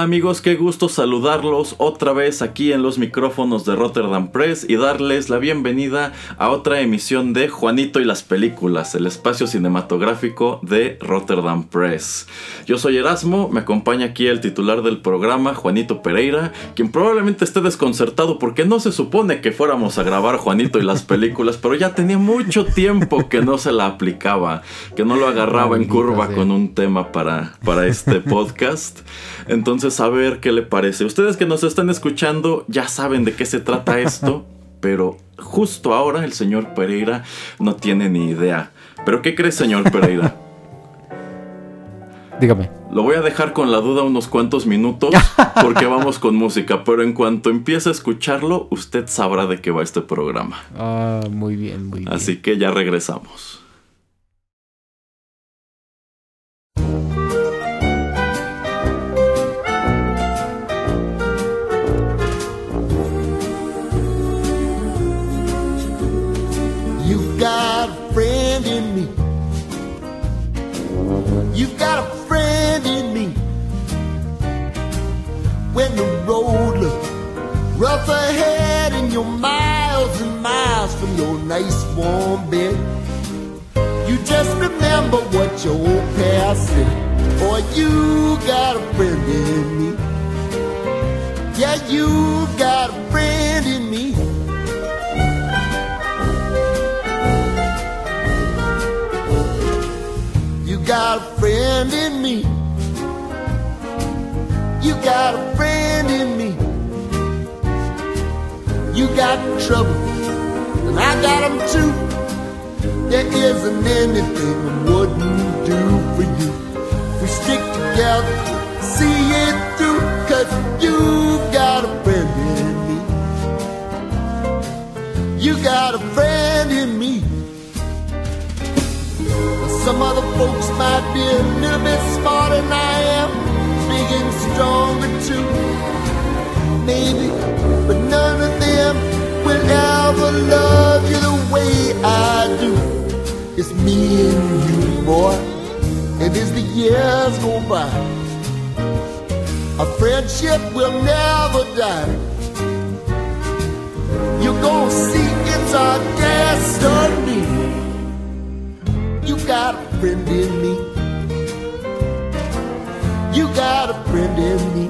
Hola amigos, qué gusto saludarlos otra vez aquí en los micrófonos de Rotterdam Press y darles la bienvenida a otra emisión de Juanito y las películas, el espacio cinematográfico de Rotterdam Press. Yo soy Erasmo, me acompaña aquí el titular del programa, Juanito Pereira, quien probablemente esté desconcertado porque no se supone que fuéramos a grabar Juanito y las películas, pero ya tenía mucho tiempo que no se la aplicaba, que no lo agarraba en curva con un tema para, para este podcast. Entonces, a ver qué le parece. Ustedes que nos están escuchando ya saben de qué se trata esto, pero justo ahora el señor Pereira no tiene ni idea. ¿Pero qué cree, señor Pereira? Dígame. Lo voy a dejar con la duda unos cuantos minutos porque vamos con música, pero en cuanto empiece a escucharlo, usted sabrá de qué va este programa. Ah, muy bien, muy bien. Así que ya regresamos. When the road looks rough ahead and you're miles and miles from your nice warm bed, you just remember what your old past said. Boy, you got a friend in me. Yeah, you got a friend in me. You got a friend in me. Got a friend in me. You got trouble, and I got them too. There isn't anything I wouldn't do for you. We stick together, see it through, cause you got a friend in me. You got a friend in me. Some other folks might be a little bit smarter than I am, and stronger too. Maybe, but none of them will ever love you the way I do. It's me and you, boy, and as the years go by, our friendship will never die. You're gonna see it's our destiny. You got a friend in me. You got a friend in me.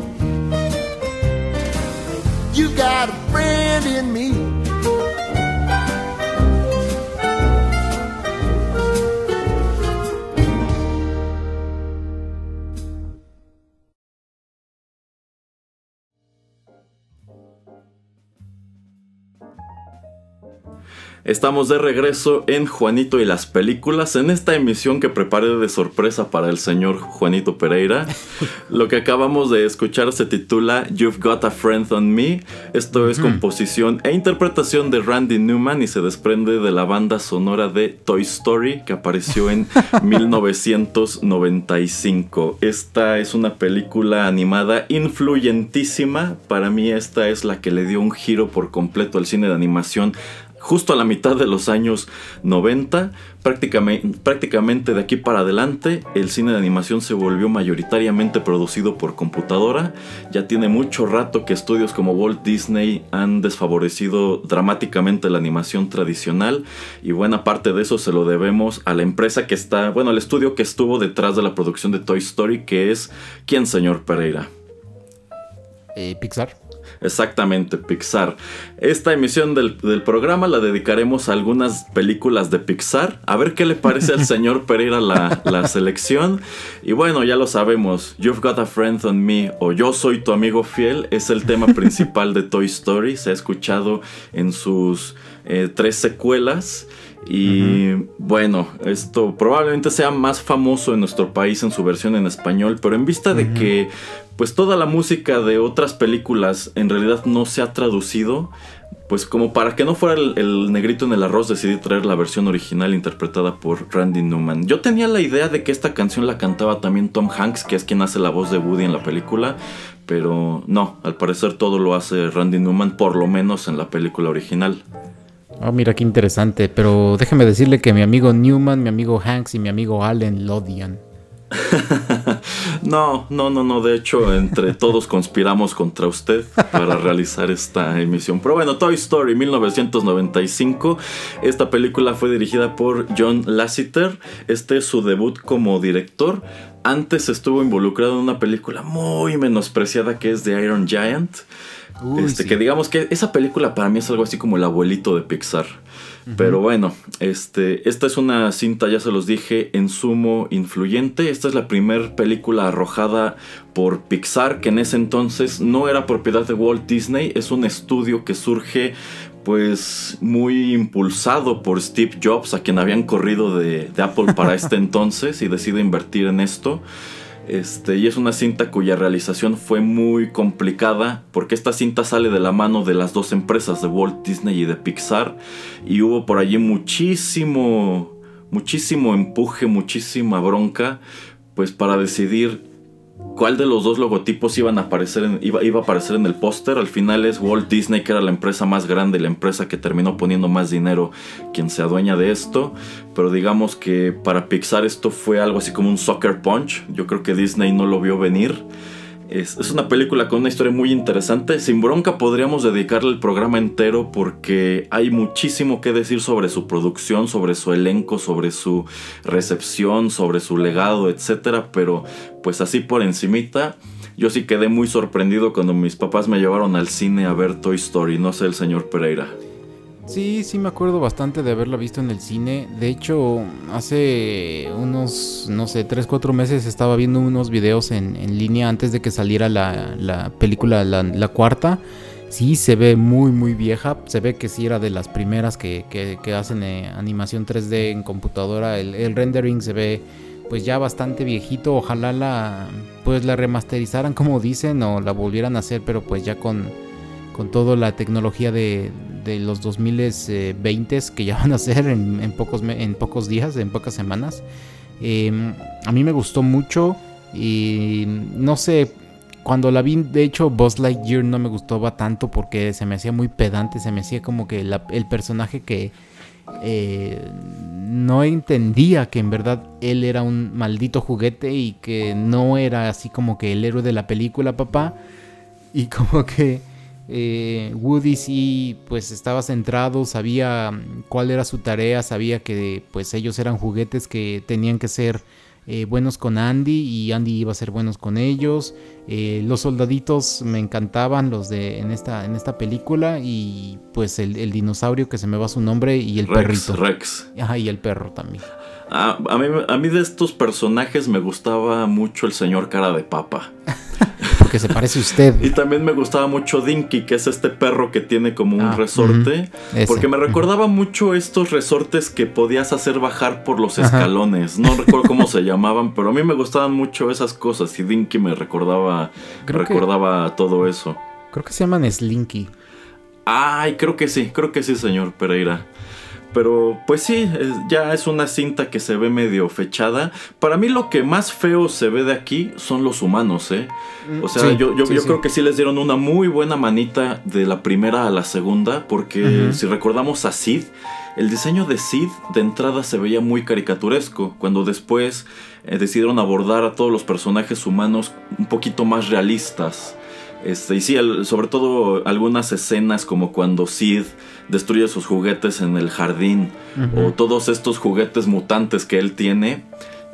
You got a friend in me. Estamos de regreso en Juanito y las películas, en esta emisión que preparé de sorpresa para el señor Juanito Pereira. Lo que acabamos de escuchar se titula You've Got a Friend on Me. Esto es composición e interpretación de Randy Newman y se desprende de la banda sonora de Toy Story que apareció en 1995. Esta es una película animada influyentísima. Para mí esta es la que le dio un giro por completo al cine de animación justo a la mitad de los años 90. Prácticamente, de aquí para adelante, el cine de animación se volvió mayoritariamente producido por computadora. Ya tiene mucho rato que estudios como Walt Disney han desfavorecido dramáticamente la animación tradicional y buena parte de eso se lo debemos a la empresa que está, bueno, al estudio que estuvo detrás de la producción de Toy Story, que es ¿quién, señor Pereira? Eh, Pixar. Exactamente, Pixar. Esta emisión del, programa la dedicaremos a algunas películas de Pixar. A ver qué le parece al señor Pereira la, la, selección. Y bueno, ya lo sabemos. You've Got a Friend on Me o Yo Soy tu amigo fiel es el tema principal de Toy Story. Se ha escuchado en sus eh, tres secuelas. Y bueno, esto probablemente sea más famoso en nuestro país en su versión en español, pero en vista de que pues toda la música de otras películas en realidad no se ha traducido, pues como para que no fuera el, negrito en el arroz decidí traer la versión original interpretada por Randy Newman. Yo tenía la idea de que esta canción la cantaba también Tom Hanks, que es quien hace la voz de Woody en la película, pero no, al parecer todo lo hace Randy Newman, por lo menos en la película original. Oh, mira qué interesante, pero déjeme decirle que mi amigo Newman, mi amigo Hanks y mi amigo Allen lo odian. no, no, no, no. De hecho, entre todos conspiramos contra usted para realizar esta emisión. Pero bueno, Toy Story 1995. Esta película fue dirigida por John Lasseter. Este es su debut como director. Antes estuvo involucrado en una película muy menospreciada que es The Iron Giant este, Que digamos que esa película para mí es algo así como el abuelito de Pixar. Pero bueno, este, esta es una cinta, ya se los dije, en sumo influyente. Esta es la primera película arrojada por Pixar, que en ese entonces no era propiedad de Walt Disney. Es un estudio que surge pues muy impulsado por Steve Jobs, a quien habían corrido de, de Apple para este entonces y decide invertir en esto. Este, y es una cinta cuya realización fue muy complicada porque esta cinta sale de la mano de las dos empresas de Walt Disney y de Pixar y hubo por allí muchísimo muchísimo empuje, muchísima bronca pues para decidir cuál de los dos logotipos iban a aparecer iba, iba, a aparecer en el póster. Al final es Walt Disney, que era la empresa más grande la empresa que terminó poniendo más dinero, quien se adueña de esto. Pero digamos que para Pixar esto fue algo así como un soccer punch. Yo creo que Disney no lo vio venir. Es, una película con una historia muy interesante. Sin bronca podríamos dedicarle el programa entero porque hay muchísimo que decir sobre su producción, sobre su elenco, sobre su recepción, sobre su legado, etc. Pero pues así por encimita, yo sí quedé muy sorprendido cuando mis papás me llevaron al cine a ver Toy Story. No sé el señor Pereira. Sí, sí me acuerdo bastante de haberla visto en el cine. De hecho, hace unos, no sé, 3, 4 meses estaba viendo unos videos en, línea antes de que saliera la, película, la, cuarta. Sí, se ve muy, muy vieja. Se ve que sí era de las primeras que, hacen eh, animación 3D en computadora. El, rendering se ve pues ya bastante viejito. Ojalá la pues la remasterizaran como dicen o la volvieran a hacer, pero pues ya con, con toda la tecnología de, de los 2020 que ya van a ser en, pocos, en pocos días, en pocas semanas. Em, a mí me gustó mucho y no sé, cuando la vi, de hecho, Buzz Lightyear no me gustaba tanto porque se me hacía muy pedante, se me hacía como que el personaje que eh, no entendía que en verdad él era un maldito juguete y que no era así como que el héroe de la película, papá. Y como que eh, Woody sí pues estaba centrado, sabía mm, cuál era su tarea, sabía que pues ellos eran juguetes que tenían que ser eh, buenos con Andy y Andy iba a ser buenos con ellos. Eh, los soldaditos me encantaban los de en esta en esta película y pues el, dinosaurio que se me va su nombre y el perrito. Rex. Ajá, y el perro también. Ah, a, mí, a mí de estos personajes me gustaba mucho el señor cara de papa. que se parece a usted. y también me gustaba mucho Dinky, que es este perro que tiene como un ah, resorte. porque me recordaba mucho estos resortes que podías hacer bajar por los escalones. No recuerdo cómo se llamaban, pero a mí me gustaban mucho esas cosas. Y Dinky me recordaba, recordaba todo eso. Creo que se llaman Slinky. Ay, creo que sí, creo que sí, señor Pereira. Pero pues sí, ya es una cinta que se ve medio fechada. Para mí lo que más feo se ve de aquí son los humanos, ¿eh? O sea, yo, yo, creo que sí les dieron una muy buena manita de la primera a la segunda, porque si recordamos a Sid, el diseño de Sid de entrada se veía muy caricaturesco, cuando después eh, decidieron abordar a todos los personajes humanos un poquito más realistas. Este, y sí, sobre todo algunas escenas como cuando Sid destruye sus juguetes en el jardín o todos estos juguetes mutantes que él tiene,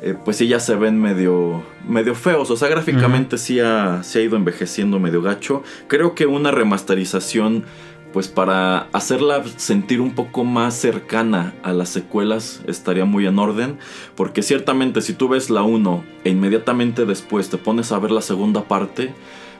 eh, pues sí ya se ven medio, medio feos. O sea, gráficamente sí, ha, ha ido envejeciendo medio gacho. Creo que una remasterización pues para hacerla sentir un poco más cercana a las secuelas estaría muy en orden, porque ciertamente si tú ves la 1 e inmediatamente después te pones a ver la segunda parte,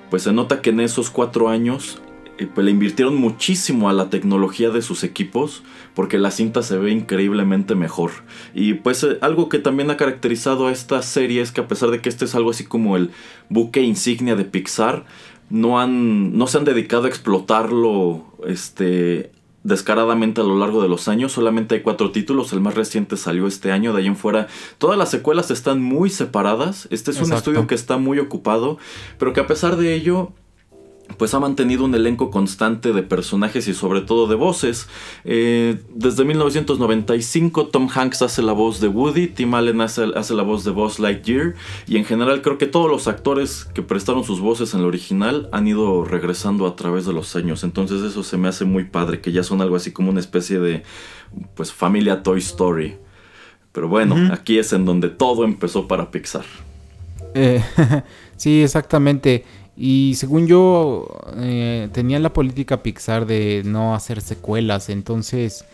pues se nota que en esos cuatro años eh, pues le invirtieron muchísimo a la tecnología de sus equipos porque la cinta se ve increíblemente mejor. Y pues eh, algo que también ha caracterizado a esta serie es que a pesar de que este es algo así como el buque insignia de Pixar, no han no se han dedicado a explotarlo este descaradamente a lo largo de los años. Solamente hay cuatro títulos. El más reciente salió este año. De ahí en fuera, todas las secuelas están muy separadas. Este es un estudio que está muy ocupado, pero que a pesar de ello pues ha mantenido un elenco constante de personajes y sobre todo de voces. Eh, desde 1995 Tom Hanks hace la voz de Woody, Tim Allen hace, la voz de Buzz Lightyear y en general creo que todos los actores que prestaron sus voces en el original han ido regresando a través de los años. Entonces eso se me hace muy padre, que ya son algo así como una especie de pues familia Toy Story. Pero bueno, aquí es en donde todo empezó para Pixar. Eh, sí, exactamente. Y según yo, eh, tenían la política Pixar de no hacer secuelas, entonces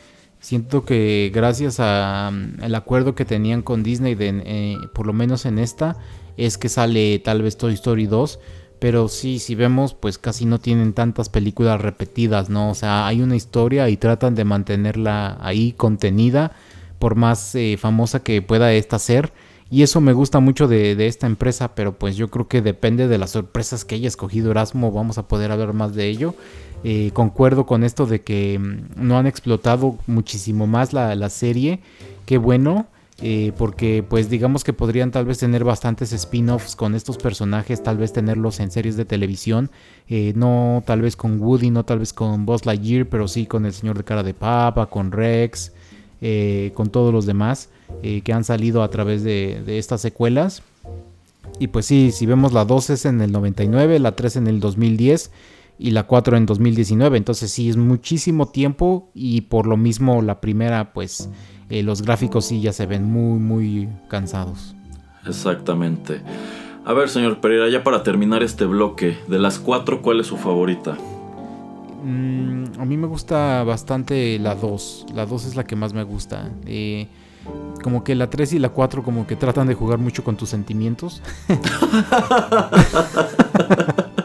siento que gracias al mm, acuerdo que tenían con Disney, eh, por lo menos en esta, es que sale tal vez Toy Story 2. Pero sí, si vemos, pues casi no tienen tantas películas repetidas, ¿no? O sea, hay una historia y tratan de mantenerla ahí contenida, por más eh, famosa que pueda esta ser. Y eso me gusta mucho de, esta empresa, pero pues yo creo que depende de las sorpresas que haya escogido Erasmo, vamos a poder hablar más de ello. Eh, concuerdo con esto de que mm, no han explotado muchísimo más la, serie, qué bueno. Eh, porque pues digamos que podrían tal vez tener bastantes spin-offs con estos personajes, tal vez tenerlos en series de televisión, eh, no tal vez con Woody, no tal vez con Buzz Lightyear, pero sí con el señor de cara de papa, con Rex, con todos los demás. Eh, que han salido a través de, estas secuelas. Y pues sí, si vemos la 2 es en el 99, la 3 en el 2010 y la 4 en 2019. Entonces sí, es muchísimo tiempo y por lo mismo la primera, pues eh, los gráficos sí ya se ven muy, muy cansados. Exactamente. A ver, señor Pereira, ya para terminar este bloque, de las 4, ¿cuál es su favorita? Mm, a mí me gusta bastante la 2. La 2 es la que más me gusta. Eh, como que la 3 y la 4 como que tratan de jugar mucho con tus sentimientos.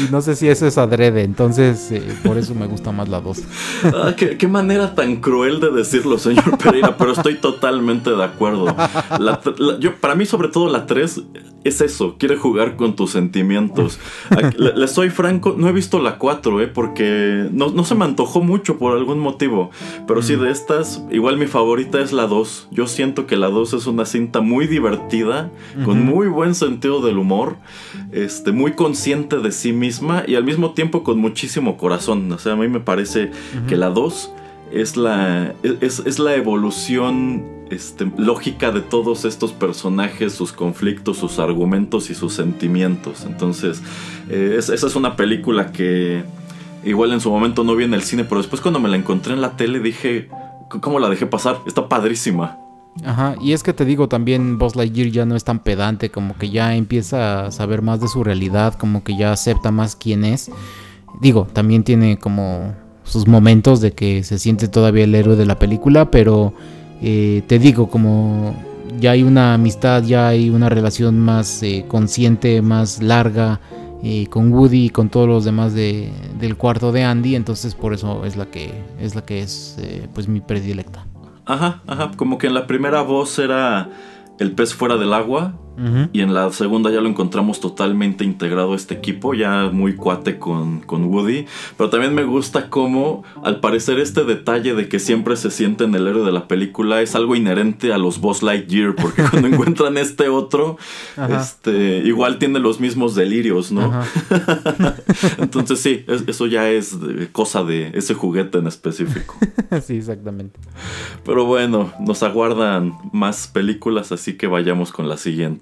Y no sé si eso es adrede, entonces eh, por eso me gusta más la 2. Ah, ¿qué, manera tan cruel de decirlo, señor Pereira, pero estoy totalmente de acuerdo. yo, para mí, sobre todo, la 3 es eso, quiere jugar con tus sentimientos. Le, soy franco, no he visto la 4, eh, porque no, se me antojó mucho por algún motivo. Pero sí, mm. de estas, igual mi favorita es la 2. Yo siento que la 2 es una cinta muy divertida, con muy buen sentido del humor, este, muy consciente de sí misma y al mismo tiempo con muchísimo corazón. O sea, a mí me parece que la 2 es la, es, la evolución este, lógica de todos estos personajes, sus conflictos, sus argumentos y sus sentimientos. Entonces, eh, esa es una película que igual en su momento no vi en el cine, pero después cuando me la encontré en la tele dije, ¿cómo la dejé pasar? Está padrísima. Ajá, y es que te digo también Buzz Lightyear ya no es tan pedante, como que ya empieza a saber más de su realidad, como que ya acepta más quién es. Digo, también tiene como sus momentos de que se siente todavía el héroe de la película, pero eh, te digo, como ya hay una amistad, ya hay una relación más eh, consciente, más larga eh, con Woody y con todos los demás de, del cuarto de Andy, entonces por eso es la que es la que es pues mi predilecta. Ajá, ajá, como que en la primera voz era el pez fuera del agua Y en la segunda ya lo encontramos totalmente integrado a este equipo, ya muy cuate con, con Woody. Pero también me gusta cómo, al parecer, este detalle de que siempre se siente en el héroe de la película es algo inherente a los Boss Lightyear, porque cuando encuentran este otro, este, igual tiene los mismos delirios, ¿no? Entonces sí, eso ya es cosa de ese juguete en específico. sí, exactamente. Pero bueno, nos aguardan más películas, así que vayamos con la siguiente.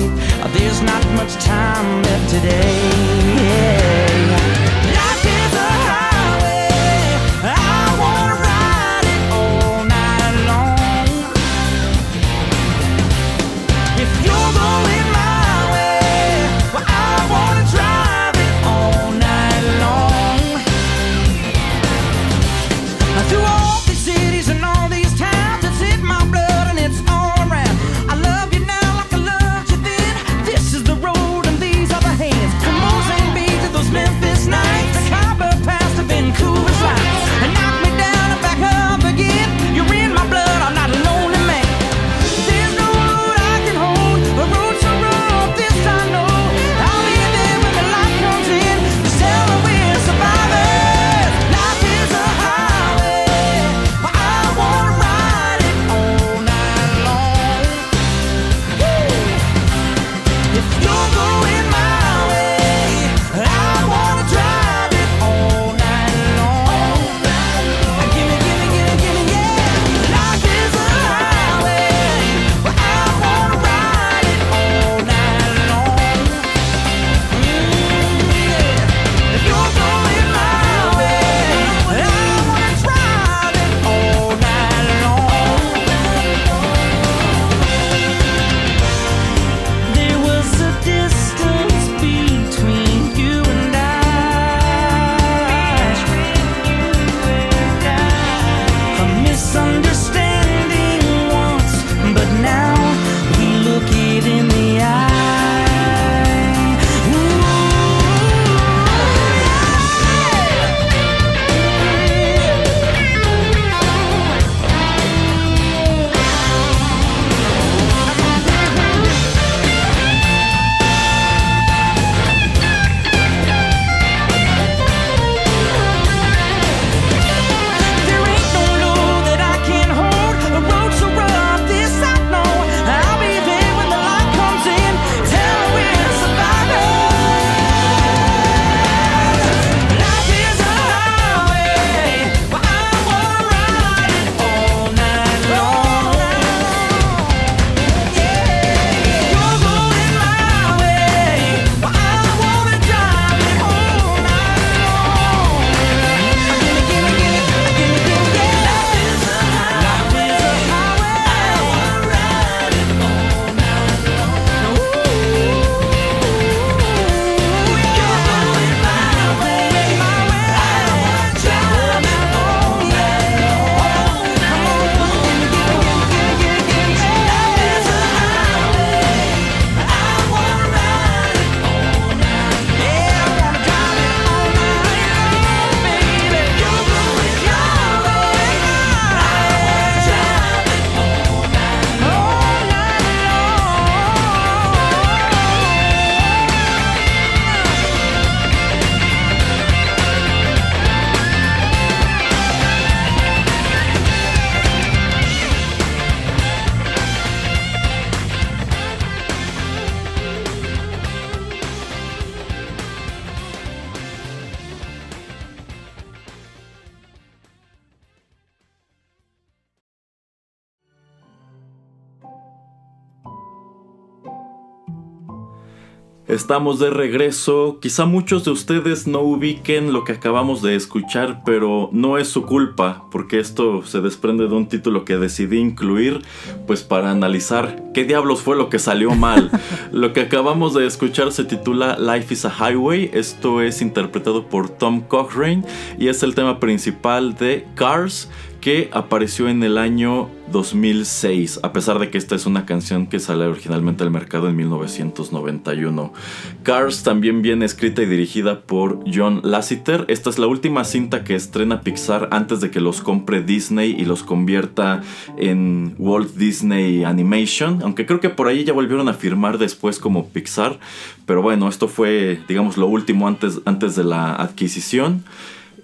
Estamos de regreso. Quizá muchos de ustedes no ubiquen lo que acabamos de escuchar, pero no es su culpa, porque esto se desprende de un título que decidí incluir, pues para analizar qué diablos fue lo que salió mal. lo que acabamos de escuchar se titula Life is a Highway. Esto es interpretado por Tom Cochrane y es el tema principal de Cars que apareció en el año 2006, a pesar de que esta es una canción que sale originalmente al mercado en 1991. Cars también viene escrita y dirigida por John Lasseter. Esta es la última cinta que estrena Pixar antes de que los compre Disney y los convierta en Walt Disney Animation, aunque creo que por ahí ya volvieron a firmar después como Pixar, pero bueno, esto fue digamos lo último antes, antes de la adquisición.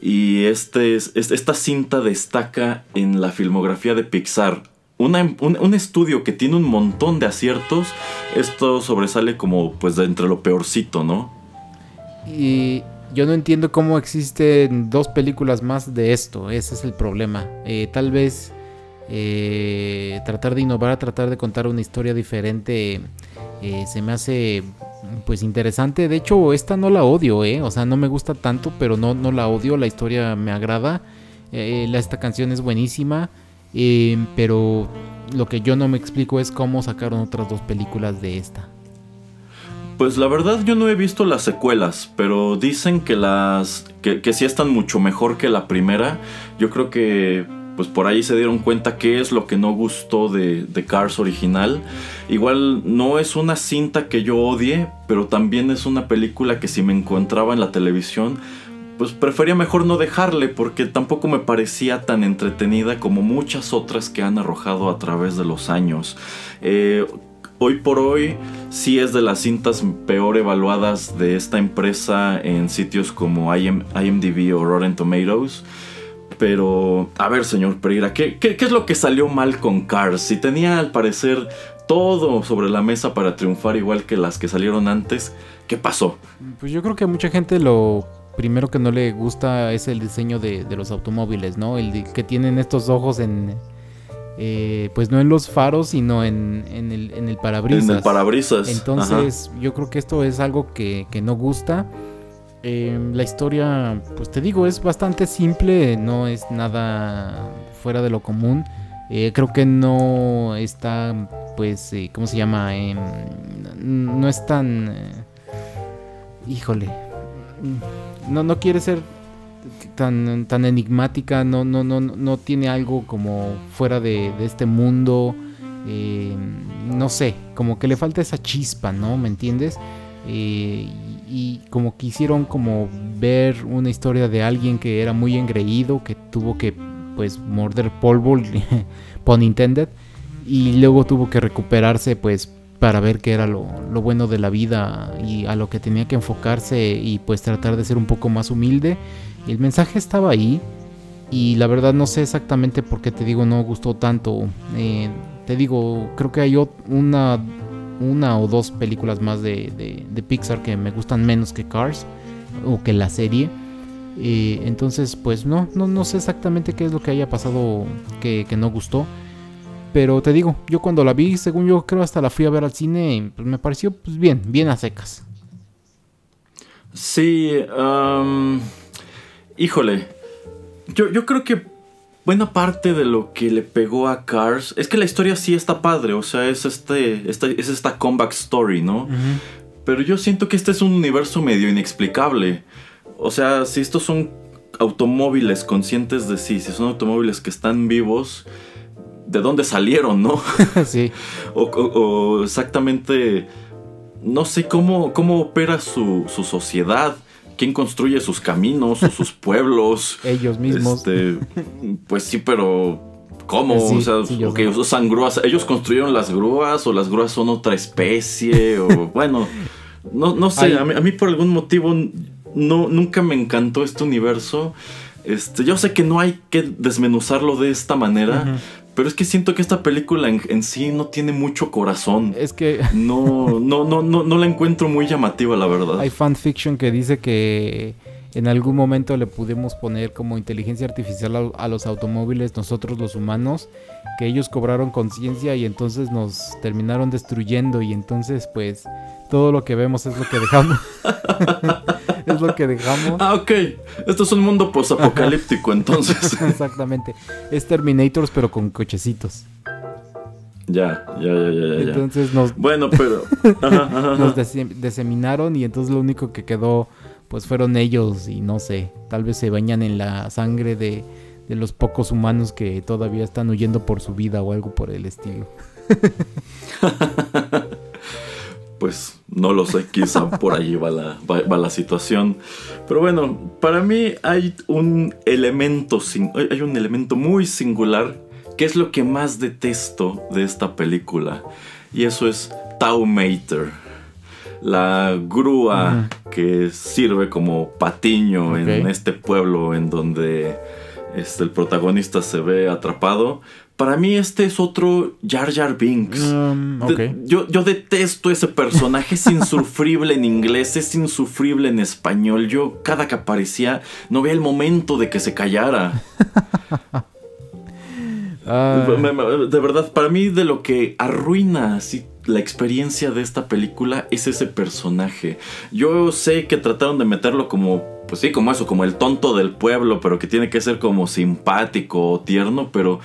Y este, esta cinta destaca en la filmografía de Pixar. un, estudio que tiene un montón de aciertos, esto sobresale como pues de entre lo peorcito, ¿no? Y yo no entiendo cómo existen dos películas más de esto, ese es el problema. Eh, tal vez eh, tratar de innovar, tratar de contar una historia diferente, eh, se me hace pues interesante. De hecho, esta no la odio, ¿eh? O sea, no me gusta tanto, pero no, no la odio. La historia me agrada. Eh, esta canción es buenísima. Eh, pero lo que yo no me explico es cómo sacaron otras dos películas de esta. Pues la verdad yo no he visto las secuelas, pero dicen que las que, que sí están mucho mejor que la primera. Yo creo que pues por ahí se dieron cuenta qué es lo que no gustó de, Cars original. Igual no es una cinta que yo odie, pero también es una película que si me encontraba en la televisión, pues prefería mejor no dejarle porque tampoco me parecía tan entretenida como muchas otras que han arrojado a través de los años. Eh, hoy por hoy sí es de las cintas peor evaluadas de esta empresa en sitios como IMDb o Rotten Tomatoes. Pero, a ver, señor Pereira, ¿qué, es lo que salió mal con Cars? Si tenía al parecer todo sobre la mesa para triunfar igual que las que salieron antes, ¿qué pasó? Pues yo creo que a mucha gente lo primero que no le gusta es el diseño de, los automóviles, ¿no? El que tienen estos ojos en... Eh, pues no en los faros, sino en, el, en el parabrisas. En el parabrisas. Entonces, yo creo que esto es algo que, que no gusta. Em, la historia, pues te digo, es bastante simple, no es nada fuera de lo común. Eh, creo que no está, pues, eh, ¿cómo se llama? Em, no es tan... Eh, híjole. No, no quiere ser tan, tan enigmática, no, no, no, no tiene algo como fuera de, este mundo. Em, no sé, como que le falta esa chispa, ¿no? ¿Me entiendes? Y como quisieron como ver una historia de alguien que era muy engreído, que tuvo que pues morder polvo, pun intended, y luego tuvo que recuperarse pues para ver qué era lo, bueno de la vida y a lo que tenía que enfocarse y pues tratar de ser un poco más humilde. El mensaje estaba ahí y la verdad no sé exactamente por qué te digo no gustó tanto. Eh, te digo, creo que hay una una o dos películas más de, Pixar que me gustan menos que Cars o que la serie. Eh, entonces, pues no, no, no sé exactamente qué es lo que haya pasado que, no gustó. Pero te digo, yo cuando la vi, según yo creo hasta la fui a ver al cine, pues me pareció pues bien, bien a secas. Sí, híjole, yo, yo creo que buena parte de lo que le pegó a Cars es que la historia sí está padre, o sea, es, este, esta, es esta comeback story, ¿no? Pero yo siento que este es un universo medio inexplicable. O sea, si estos son automóviles conscientes de sí, si son automóviles que están vivos, ¿de dónde salieron, no? sí. o, exactamente, no sé cómo, cómo opera su, su sociedad quién construye sus caminos o sus pueblos. Ellos mismos. Este, pues sí, pero ¿cómo? o sea, usan grúas. ¿Ellos construyeron las grúas o las grúas son otra especie? o bueno, no, no sé. A mí, por algún motivo no, nunca me encantó este universo. Este, yo sé que no hay que desmenuzarlo de esta manera, pero es que siento que esta película en, sí no tiene mucho corazón. Es que. No, no, no, no, no la encuentro muy llamativa, la verdad. Hay fanfiction que dice que en algún momento le pudimos poner como inteligencia artificial a, a los automóviles, nosotros los humanos, que ellos cobraron conciencia y entonces nos terminaron destruyendo y entonces pues todo lo que vemos es lo que dejamos. es lo que dejamos. Ah, ok. Esto es un mundo posapocalíptico, entonces. Exactamente. Es Terminators pero con cochecitos. ya, ya, ya, ya, ya. Entonces nos, Bueno, pero. Ajá, ajá, ajá. nos diseminaron y entonces lo único que quedó pues fueron ellos y no sé, tal vez se bañan en la sangre de, de los pocos humanos que todavía están huyendo por su vida o algo por el estilo. Pues no lo sé, quizá por allí va la, va, va la situación. Pero bueno, para mí hay un elemento, hay un elemento muy singular que es lo que más detesto de esta película. Y eso es Taumater. La grúa que sirve como patiño en este pueblo en donde este, el protagonista se ve atrapado. Para mí este es otro Jar Jar Binks. Um, ok. De- yo, yo detesto ese personaje, es insufrible en inglés, es insufrible en español. Yo cada que aparecía no veía el momento de que se callara. Ah, De verdad, para mí de lo que arruina así la experiencia de esta película es ese personaje. Yo sé que trataron de meterlo como, pues sí, como eso, como el tonto del pueblo, pero que tiene que ser como simpático o tierno, pero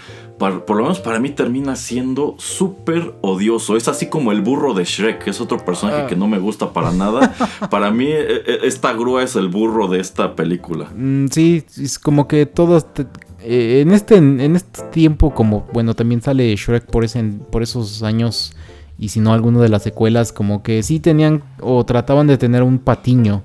por lo menos para mí termina siendo súper odioso. Es así como el burro de Shrek, que es otro personaje Ah. que no me gusta para nada. para mí e- e- esta grúa es el burro de esta película. Mm, sí, es como que todos te- eh, en este en este tiempo como bueno también sale Shrek por ese por esos años y si no alguno de las secuelas como que sí tenían o trataban de tener un patiño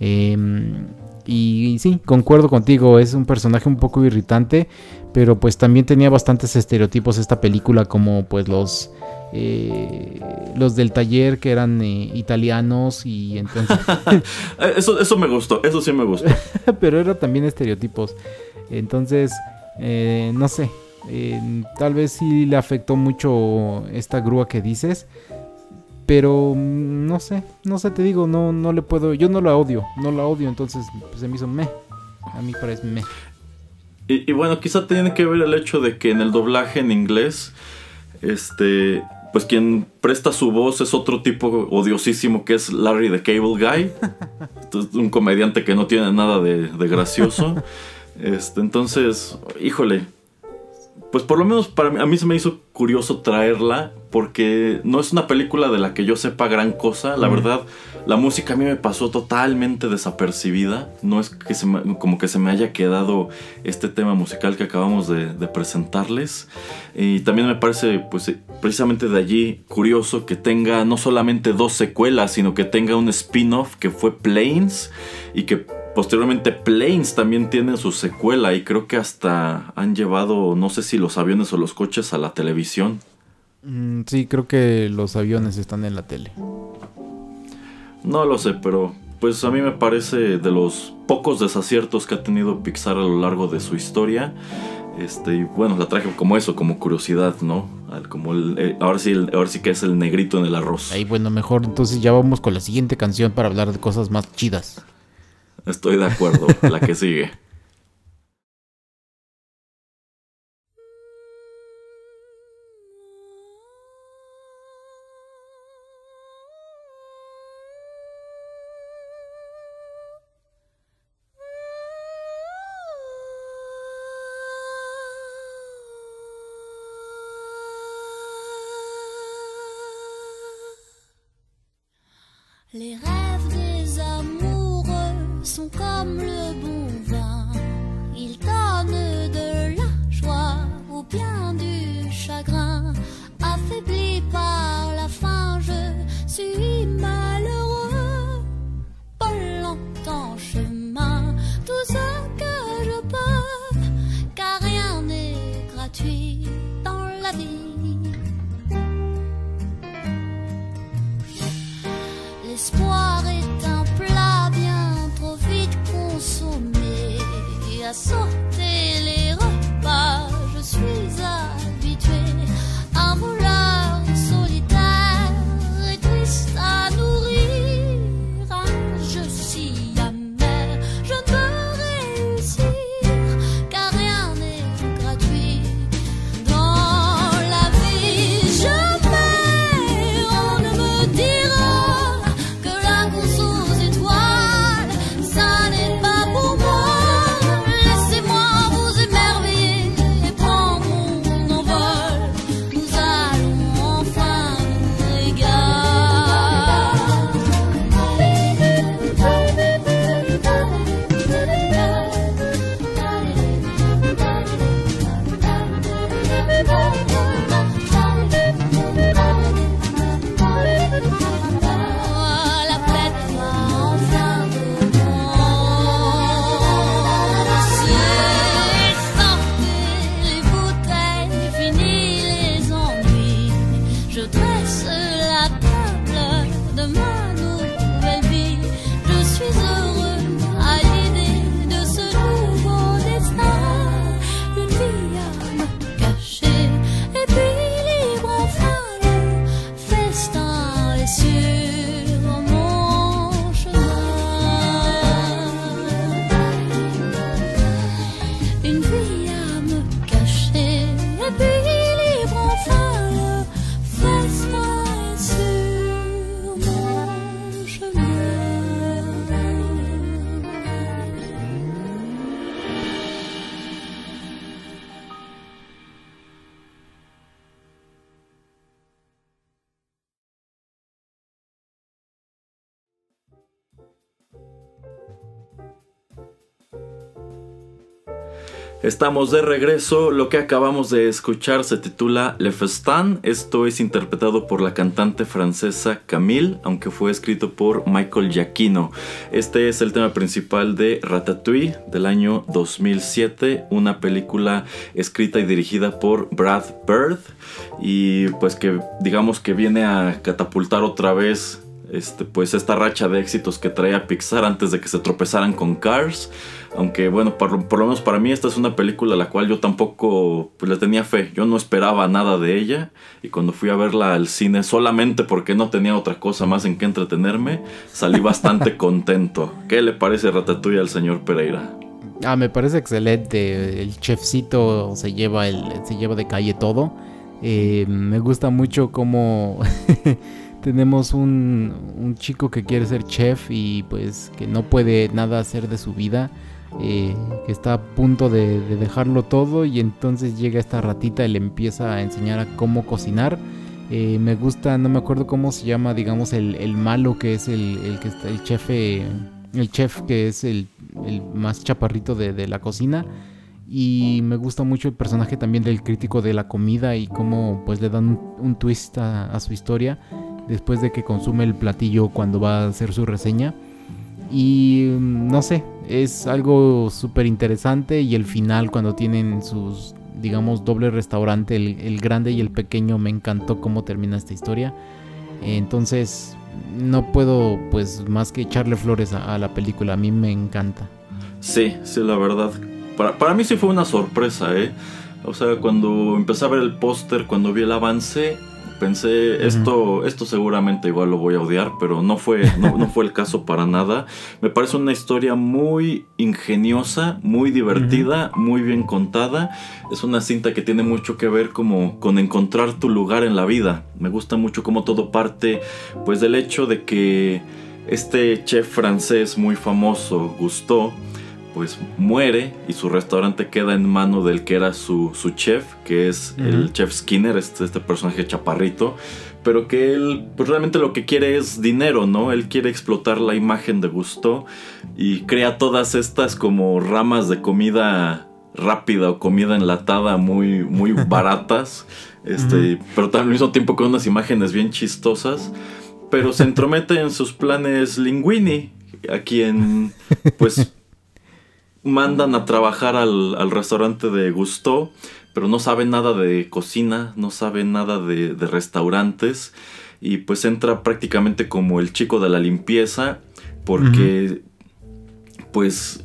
Em, y, sí concuerdo contigo es un personaje un poco irritante pero pues también tenía bastantes estereotipos esta película como pues los eh, los del taller que eran eh, italianos y entonces Eso, eso me gustó, eso sí me gustó. pero era también estereotipos. Entonces, eh, no sé, eh, tal vez sí le afectó mucho esta grúa que dices, pero mm, no sé, no sé, te digo, no, no le puedo, yo no la odio, no la odio, entonces pues, se me hizo me, a mí parece me. Y, y bueno, quizá tiene que ver el hecho de que en el doblaje en inglés, este, pues quien presta su voz es otro tipo odiosísimo que es Larry the Cable Guy, Entonces, un comediante que no tiene nada de, de gracioso. Este, entonces, híjole, pues por lo menos para mí, a mí se me hizo curioso traerla porque no es una película de la que yo sepa gran cosa. La Mm. verdad, la música a mí me pasó totalmente desapercibida. No es que se me- como que se me haya quedado este tema musical que acabamos de, de presentarles. Y también me parece, pues precisamente de allí curioso que tenga no solamente dos secuelas, sino que tenga un spin-off que fue Planes y que posteriormente Planes también tiene su secuela y creo que hasta han llevado, no sé si los aviones o los coches a la televisión. Mm, sí, creo que los aviones están en la tele. No lo sé, pero pues a mí me parece de los pocos desaciertos que ha tenido Pixar a lo largo de su historia. Este, y bueno, la traje como eso, como curiosidad, ¿no? Como el- eh, ahora, sí, el- ahora sí que es el negrito en el arroz. Ahí bueno, mejor entonces ya vamos con la siguiente canción para hablar de cosas más chidas. Estoy de acuerdo, la que sigue. Estamos de regreso. Lo que acabamos de escuchar se titula Le Festin. Esto es interpretado por la cantante francesa Camille, aunque fue escrito por Michael Giacchino. Este es el tema principal de Ratatouille del año 2007, una película escrita y dirigida por Brad Bird y pues que digamos que viene a catapultar otra vez este, pues esta racha de éxitos que traía Pixar antes de que se tropezaran con Cars. Aunque bueno, por, lo menos para mí esta es una película a la cual yo tampoco pues, le tenía fe. Yo no esperaba nada de ella. Y cuando fui a verla al cine solamente porque no tenía otra cosa más en que entretenerme, salí bastante contento. ¿Qué le parece Ratatouille al señor Pereira? Ah, me parece excelente. El chefcito se lleva, el, se lleva de calle todo. Eh, me gusta mucho cómo... tenemos un, chico que quiere ser chef y pues que no puede nada hacer de su vida, eh, que está a punto de, dejarlo todo y entonces llega esta ratita y le empieza a enseñar a cómo cocinar. Eh, me gusta, no me acuerdo cómo se llama, digamos, el, malo que es el, que está, el chef, el chef que es el, más chaparrito de, la cocina y me gusta mucho el personaje también del crítico de la comida y cómo pues le dan un, twist a, su historia después de que consume el platillo cuando va a hacer su reseña. Y mm, no sé, es algo súper interesante y el final cuando tienen sus, digamos, doble restaurante, el, grande y el pequeño, me encantó cómo termina esta historia. Entonces, no puedo pues más que echarle flores a, la película, a mí me encanta. Sí, sí, la verdad. Para, para mí sí fue una sorpresa, ¿eh? O sea, cuando empecé a ver el póster, cuando vi el avance, Pensé, esto, esto seguramente igual lo voy a odiar, pero no fue, no, fue el caso para nada. Me parece una historia muy ingeniosa, muy divertida, muy bien contada. Es una cinta que tiene mucho que ver como con encontrar tu lugar en la vida. Me gusta mucho cómo todo parte pues del hecho de que este chef francés muy famoso, Gusteau, pues muere y su restaurante queda en mano del que era su, chef, que es el chef Skinner, este, este, personaje chaparrito, pero que él pues realmente lo que quiere es dinero, ¿no? Él quiere explotar la imagen de Gusto y crea todas estas como ramas de comida rápida o comida enlatada muy, muy baratas, este, pero al mismo tiempo con unas imágenes bien chistosas, pero se entromete en sus planes Linguini, a quien pues mandan a trabajar al, restaurante de Gusto, pero no saben nada de cocina, no saben nada de, restaurantes y pues entra prácticamente como el chico de la limpieza porque pues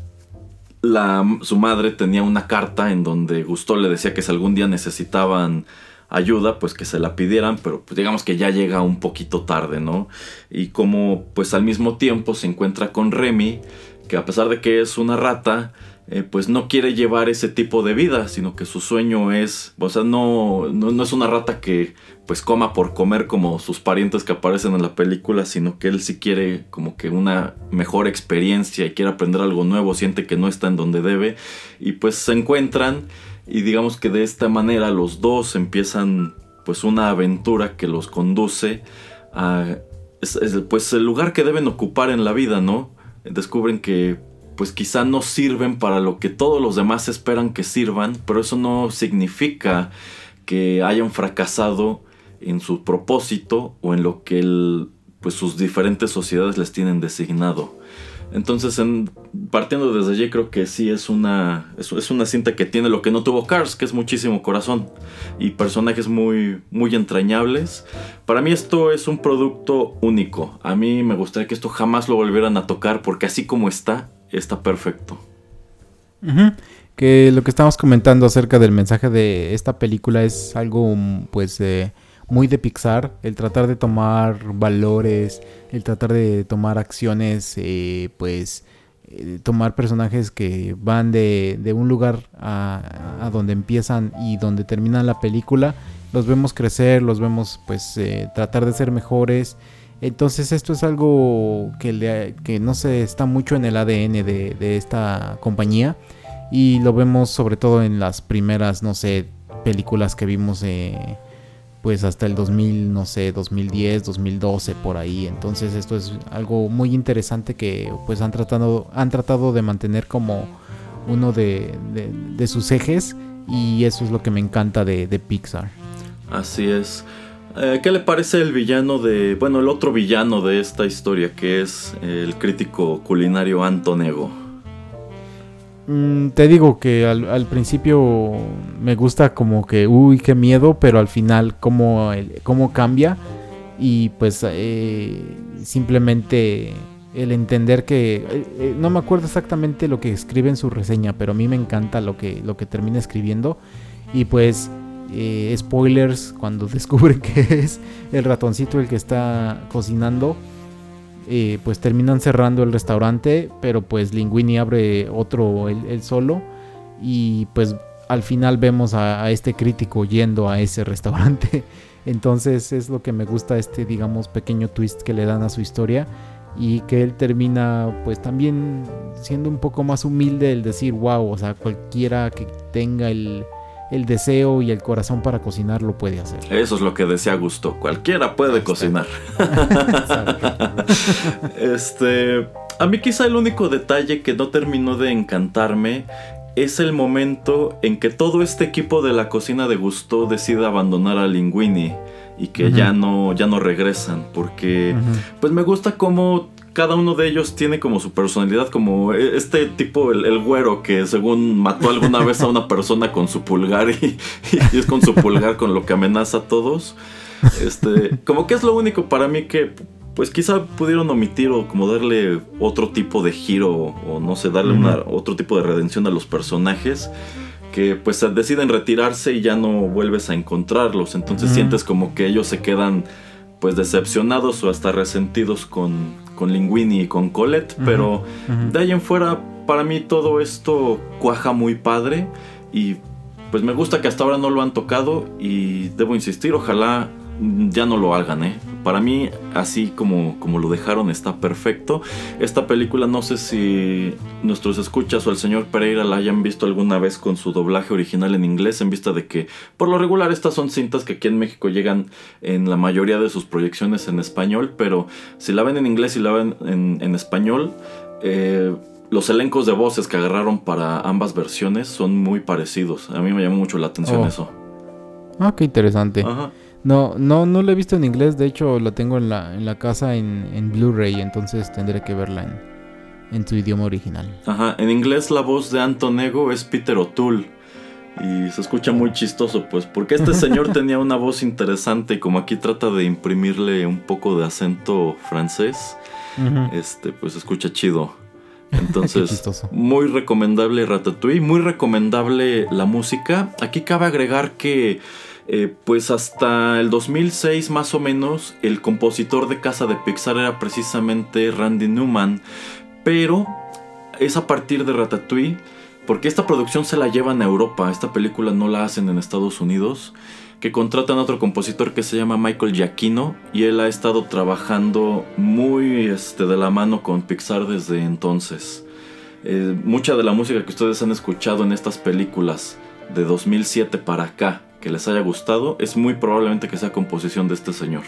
la, su madre tenía una carta en donde Gusto le decía que si algún día necesitaban ayuda, pues que se la pidieran, pero pues digamos que ya llega un poquito tarde, ¿no? Y como pues al mismo tiempo se encuentra con Remy, que a pesar de que es una rata, eh, pues no quiere llevar ese tipo de vida, sino que su sueño es, o sea, no, no, es una rata que pues coma por comer como sus parientes que aparecen en la película, sino que él sí quiere como que una mejor experiencia y quiere aprender algo nuevo, siente que no está en donde debe y pues se encuentran y digamos que de esta manera los dos empiezan pues una aventura que los conduce a pues el lugar que deben ocupar en la vida, ¿no? Descubren que pues quizá no sirven para lo que todos los demás esperan que sirvan, pero eso no significa que hayan fracasado en su propósito o en lo que pues sus diferentes sociedades les tienen designado. Entonces, partiendo desde allí, creo que sí es una, es, una cinta que tiene lo que no tuvo Cars, que es muchísimo corazón y personajes muy, muy entrañables. Para mí esto es un producto único. A mí me gustaría que esto jamás lo volvieran a tocar porque así como está, está perfecto. Que lo que estamos comentando acerca del mensaje de esta película es algo, pues... Eh, muy de Pixar, el tratar de tomar valores, el tratar de tomar acciones, eh, pues eh, tomar personajes que van de, un lugar a, donde empiezan y donde terminan la película, los vemos crecer, los vemos pues eh, tratar de ser mejores. Entonces esto es algo que, que no se está mucho en el ADN de, de esta compañía y lo vemos sobre todo en las primeras, no sé, películas que vimos pues hasta el 2000, no sé, 2010, 2012 por ahí. Entonces esto es algo muy interesante que pues han tratado han tratado de mantener como uno de, de- sus ejes y eso es lo que me encanta de, de Pixar. Así es. Eh, ¿Qué le parece el villano de. Bueno, el otro villano de esta historia, que es el crítico culinario Antonego? Mm, te digo que al, principio me gusta como que, uy, qué miedo, pero al final cómo, el- cómo cambia. Y pues eh, simplemente el entender que, eh, eh, no me acuerdo exactamente lo que escribe en su reseña, pero a mí me encanta lo que, lo que termina escribiendo. Y pues eh, spoilers cuando descubren que es el ratoncito el que está cocinando eh, pues terminan cerrando el restaurante, pero pues Linguini abre otro él, solo y pues al final vemos a, a este crítico yendo a ese restaurante. Entonces es lo que me gusta este digamos pequeño twist que le dan a su historia y que él termina pues también siendo un poco más humilde el decir wow, o sea, cualquiera que tenga el, el deseo y el corazón para cocinar lo puede hacer. Eso es lo que decía Gusto. Cualquiera puede cocinar. este. A mí, quizá el único detalle que no terminó de encantarme es el momento en que todo este equipo de la cocina de Gusto decide abandonar a Linguini y que ya no ya no regresan porque pues me gusta cómo cada uno de ellos tiene como su personalidad, como e- este tipo, el, el güero, que según mató alguna vez a una persona con su pulgar y, y es con su pulgar con lo que amenaza a todos. Este, como que es lo único para mí que, pues quizá pudieron omitir o como darle otro tipo de giro o no sé, darle una, otro tipo de redención a los personajes que pues deciden retirarse y ya no vuelves a encontrarlos. Entonces sientes como que ellos se quedan pues decepcionados o hasta resentidos con, con Linguini y con Colette. Pero de ahí en fuera, para mí todo esto cuaja muy padre y pues me gusta que hasta ahora no lo han tocado y debo insistir, ojalá ya no lo hagan, ¿eh? Para mí, así como, como lo dejaron, está perfecto. Esta película no sé si nuestros escuchas o el señor Pereira la hayan visto alguna vez con su doblaje original en inglés, en vista de que por lo regular estas son cintas que aquí en México llegan en la mayoría de sus proyecciones en español, pero si la ven en inglés y la ven en, en español, eh, los elencos de voces que agarraron para ambas versiones son muy parecidos. A mí me llamó mucho la atención Oh. eso. Ah, qué interesante. Ajá. No, no, no la he visto en inglés, de hecho la tengo en la, en la casa en, en Blu-ray, entonces tendré que verla en, en su idioma original. Ajá, en inglés la voz de Antonego es Peter O'Toole. Y se escucha muy chistoso, pues, porque este señor tenía una voz interesante y como aquí trata de imprimirle un poco de acento francés, este, pues se escucha chido. Entonces, chistoso. muy recomendable Ratatouille, muy recomendable la música. Aquí cabe agregar que, eh, pues hasta el 2006 más o menos, el compositor de casa de Pixar era precisamente Randy Newman, pero es a partir de Ratatouille, porque esta producción se la llevan a Europa, esta película no la hacen en Estados Unidos, que contratan a otro compositor que se llama Michael Giacchino y él ha estado trabajando muy este, de la mano con Pixar desde entonces. Eh, mucha de la música que ustedes han escuchado en estas películas de 2007 para acá, que les haya gustado, es muy probablemente que sea composición de este señor.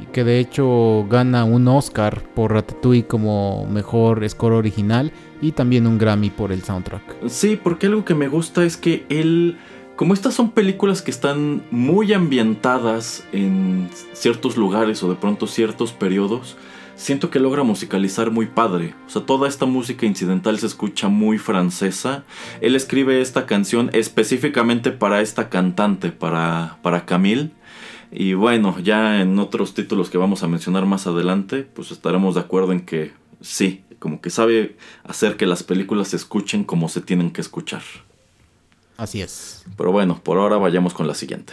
Y que de hecho gana un Oscar por Ratatouille como mejor score original y también un Grammy por el soundtrack. Sí, porque algo que me gusta es que él, como estas son películas que están muy ambientadas en ciertos lugares o de pronto ciertos periodos, siento que logra musicalizar muy padre. O sea, toda esta música incidental se escucha muy francesa. Él escribe esta canción específicamente para esta cantante, para, para Camille. Y bueno, ya en otros títulos que vamos a mencionar más adelante, pues estaremos de acuerdo en que sí, como que sabe hacer que las películas se escuchen como se tienen que escuchar. Así es. Pero bueno, por ahora vayamos con la siguiente.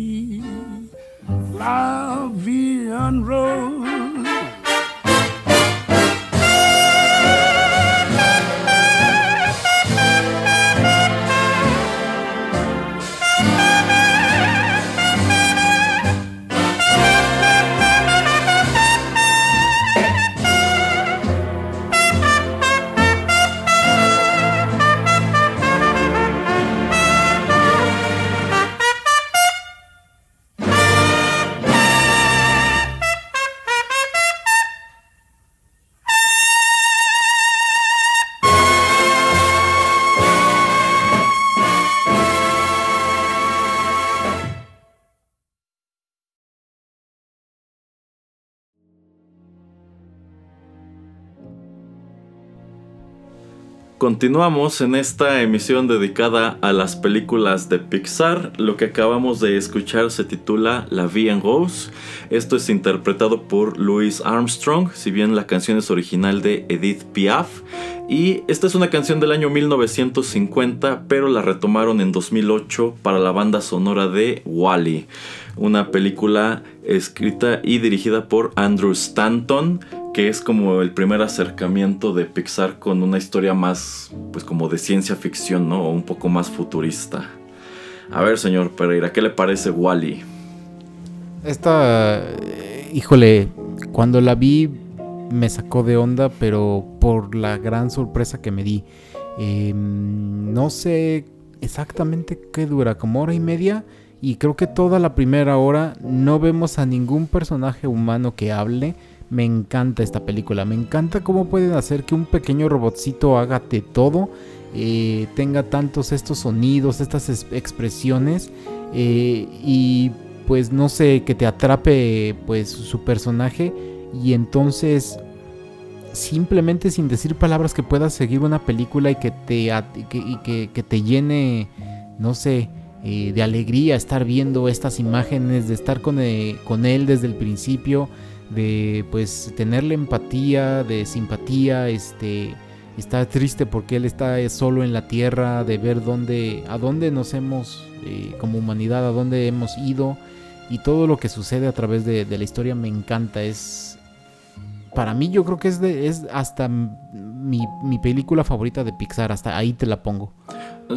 la vie rose. Continuamos en esta emisión dedicada a las películas de Pixar. Lo que acabamos de escuchar se titula La Vie en Rose. Esto es interpretado por Louis Armstrong, si bien la canción es original de Edith Piaf. Y esta es una canción del año 1950, pero la retomaron en 2008 para la banda sonora de Wally, una película escrita y dirigida por Andrew Stanton que es como el primer acercamiento de Pixar con una historia más, pues como de ciencia ficción, ¿no? Un poco más futurista. A ver, señor Pereira, ¿qué le parece Wally? Esta, eh, híjole, cuando la vi me sacó de onda, pero por la gran sorpresa que me di. Em, no sé exactamente qué dura, como hora y media. Y creo que toda la primera hora no vemos a ningún personaje humano que hable me encanta esta película, me encanta cómo pueden hacer que un pequeño robotcito haga de todo, eh, tenga tantos estos sonidos, estas expresiones eh, y pues no sé, que te atrape pues su personaje y entonces simplemente sin decir palabras que puedas seguir una película y que te, que, te llene, no sé, eh, de alegría estar viendo estas imágenes, de estar con, con él desde el principio de pues tenerle empatía, de simpatía, este está triste porque él está solo en la tierra, de ver dónde, a dónde nos hemos, eh, como humanidad, a dónde hemos ido y todo lo que sucede a través de, la historia me encanta. Es, para mí yo creo que es, de, es hasta mi, mi película favorita de Pixar, hasta ahí te la pongo.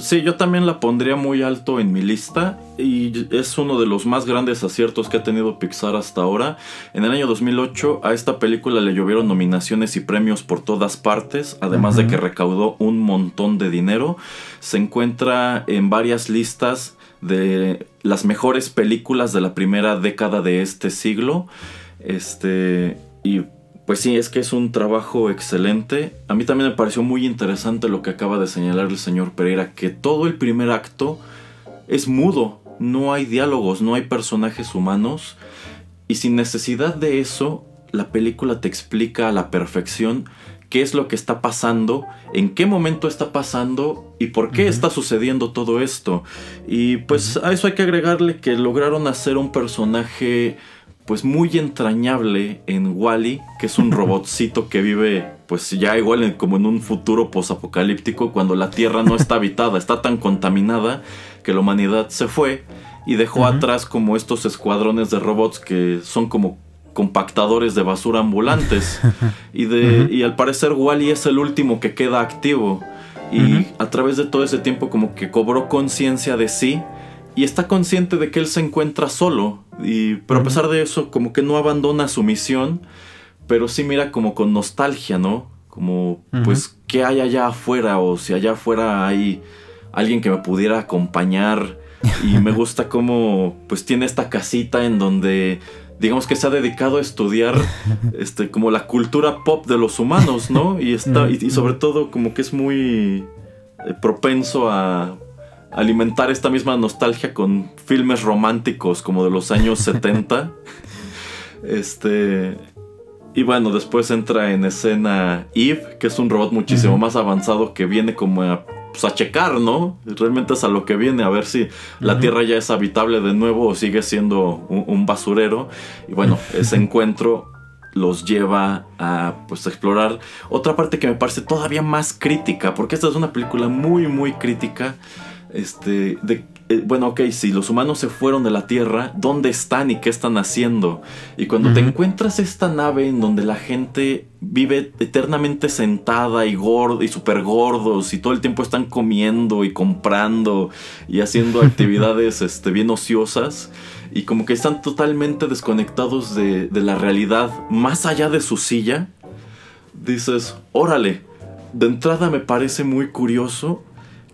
Sí, yo también la pondría muy alto en mi lista y es uno de los más grandes aciertos que ha tenido Pixar hasta ahora. En el año 2008 a esta película le llovieron nominaciones y premios por todas partes, además de que recaudó un montón de dinero. Se encuentra en varias listas de las mejores películas de la primera década de este siglo. Este y pues sí, es que es un trabajo excelente. A mí también me pareció muy interesante lo que acaba de señalar el señor Pereira, que todo el primer acto es mudo, no hay diálogos, no hay personajes humanos, y sin necesidad de eso, la película te explica a la perfección qué es lo que está pasando, en qué momento está pasando y por qué está sucediendo todo esto. Y pues a eso hay que agregarle que lograron hacer un personaje pues muy entrañable en Wally, que es un robotcito que vive pues ya igual como en un futuro posapocalíptico cuando la Tierra no está habitada, está tan contaminada que la humanidad se fue y dejó atrás como estos escuadrones de robots que son como compactadores de basura ambulantes. Y de y al parecer Wally es el último que queda activo. Y a través de todo ese tiempo como que cobró conciencia de sí y está consciente de que él se encuentra solo. Y, pero a pesar de eso, como que no abandona su misión, pero sí mira como con nostalgia, ¿no? Como, pues, ¿qué hay allá afuera? O si allá afuera hay alguien que me pudiera acompañar. Y me gusta cómo, pues, tiene esta casita en donde digamos que se ha dedicado a estudiar este como la cultura pop de los humanos, ¿no? Y está y, sobre todo como que es muy eh, propenso a alimentar esta misma nostalgia con filmes románticos como de los años 70. Este y bueno, después entra en escena Eve, que es un robot muchísimo más avanzado que viene como a, pues, a, checar, ¿no? Realmente es a lo que viene, a ver si la Tierra ya es habitable de nuevo o sigue siendo un, basurero. Y bueno, ese encuentro los lleva a pues explorar otra parte que me parece todavía más crítica, porque esta es una película muy muy crítica este de eh, bueno, ok, si los humanos se fueron de la Tierra, ¿dónde están y qué están haciendo? Y cuando te encuentras esta nave en donde la gente vive eternamente sentada y gordo y súper gordos y todo el tiempo están comiendo y comprando y haciendo actividades este, bien ociosas y como que están totalmente desconectados de, de la realidad más allá de su silla, dices, órale, de entrada me parece muy curioso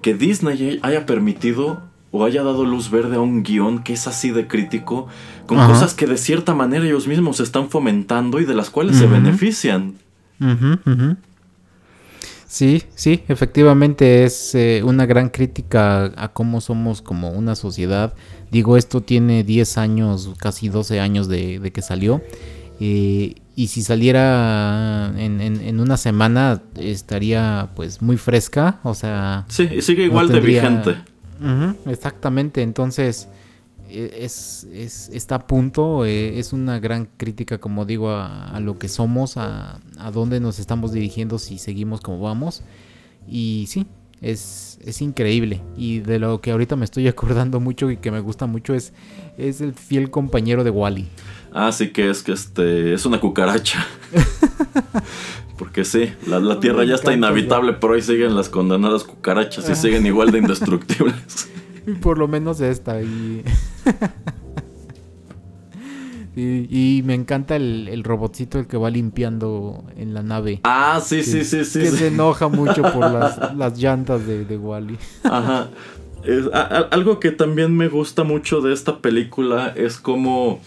que Disney haya permitido o haya dado luz verde a un guion que es así de crítico, con cosas que de cierta manera ellos mismos están fomentando y de las cuales se benefician. Sí, sí, efectivamente es eh, una gran crítica a cómo somos como una sociedad. Digo, esto tiene 10 años, casi 12 años de, que salió. Eh, y si saliera en, una semana estaría pues muy fresca, o sea... Sí, sigue igual de vigente exactamente, entonces e, es, está a punto, e, es una gran crítica, como digo, a, lo que somos, a, a, dónde nos estamos dirigiendo si seguimos como vamos. Y sí, es, es increíble. Y de lo que ahorita me estoy acordando mucho y que me gusta mucho es, es el fiel compañero de Wally. Sí que es que este es una cucaracha. Porque sí, la, Tierra ya está inhabitable, pero ahí siguen las condenadas cucarachas y siguen igual de indestructibles. Por lo menos esta. Y, y, me encanta el, robotcito el que va limpiando en la nave. Ah, sí, sí, sí, sí. Que se enoja mucho por las, llantas de, de Wally. Ajá. algo que también me gusta mucho de esta película es como,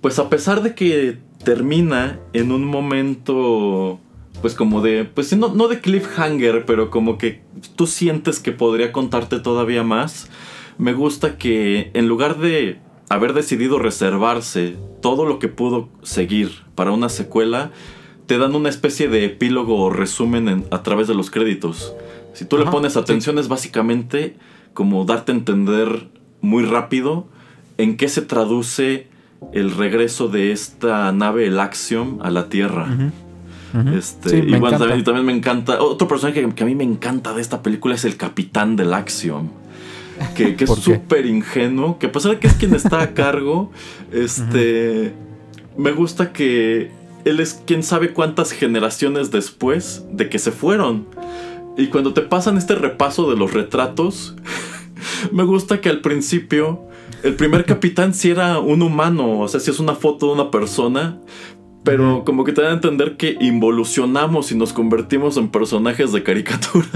pues a pesar de que termina en un momento pues como de, pues no, no de cliffhanger, pero como que tú sientes que podría contarte todavía más. Me gusta que en lugar de haber decidido reservarse todo lo que pudo seguir para una secuela, te dan una especie de epílogo o resumen a través de los créditos. Si tú le pones atención es básicamente como darte a entender muy rápido en qué se traduce el regreso de esta nave, el Axiom, a la Tierra. Este, y, bueno, también, me encanta. Otro personaje que, a mí me encanta de esta película es el capitán del Axiom. Que, es súper ingenuo. Que a pesar de que es quien está a cargo, este. Me gusta que él es quien sabe cuántas generaciones después de que se fueron. Y cuando te pasan este repaso de los retratos, me gusta que al principio el primer capitán sí era un humano, o sea, si es una foto de una persona, pero como que te da a entender que involucionamos y nos convertimos en personajes de caricatura.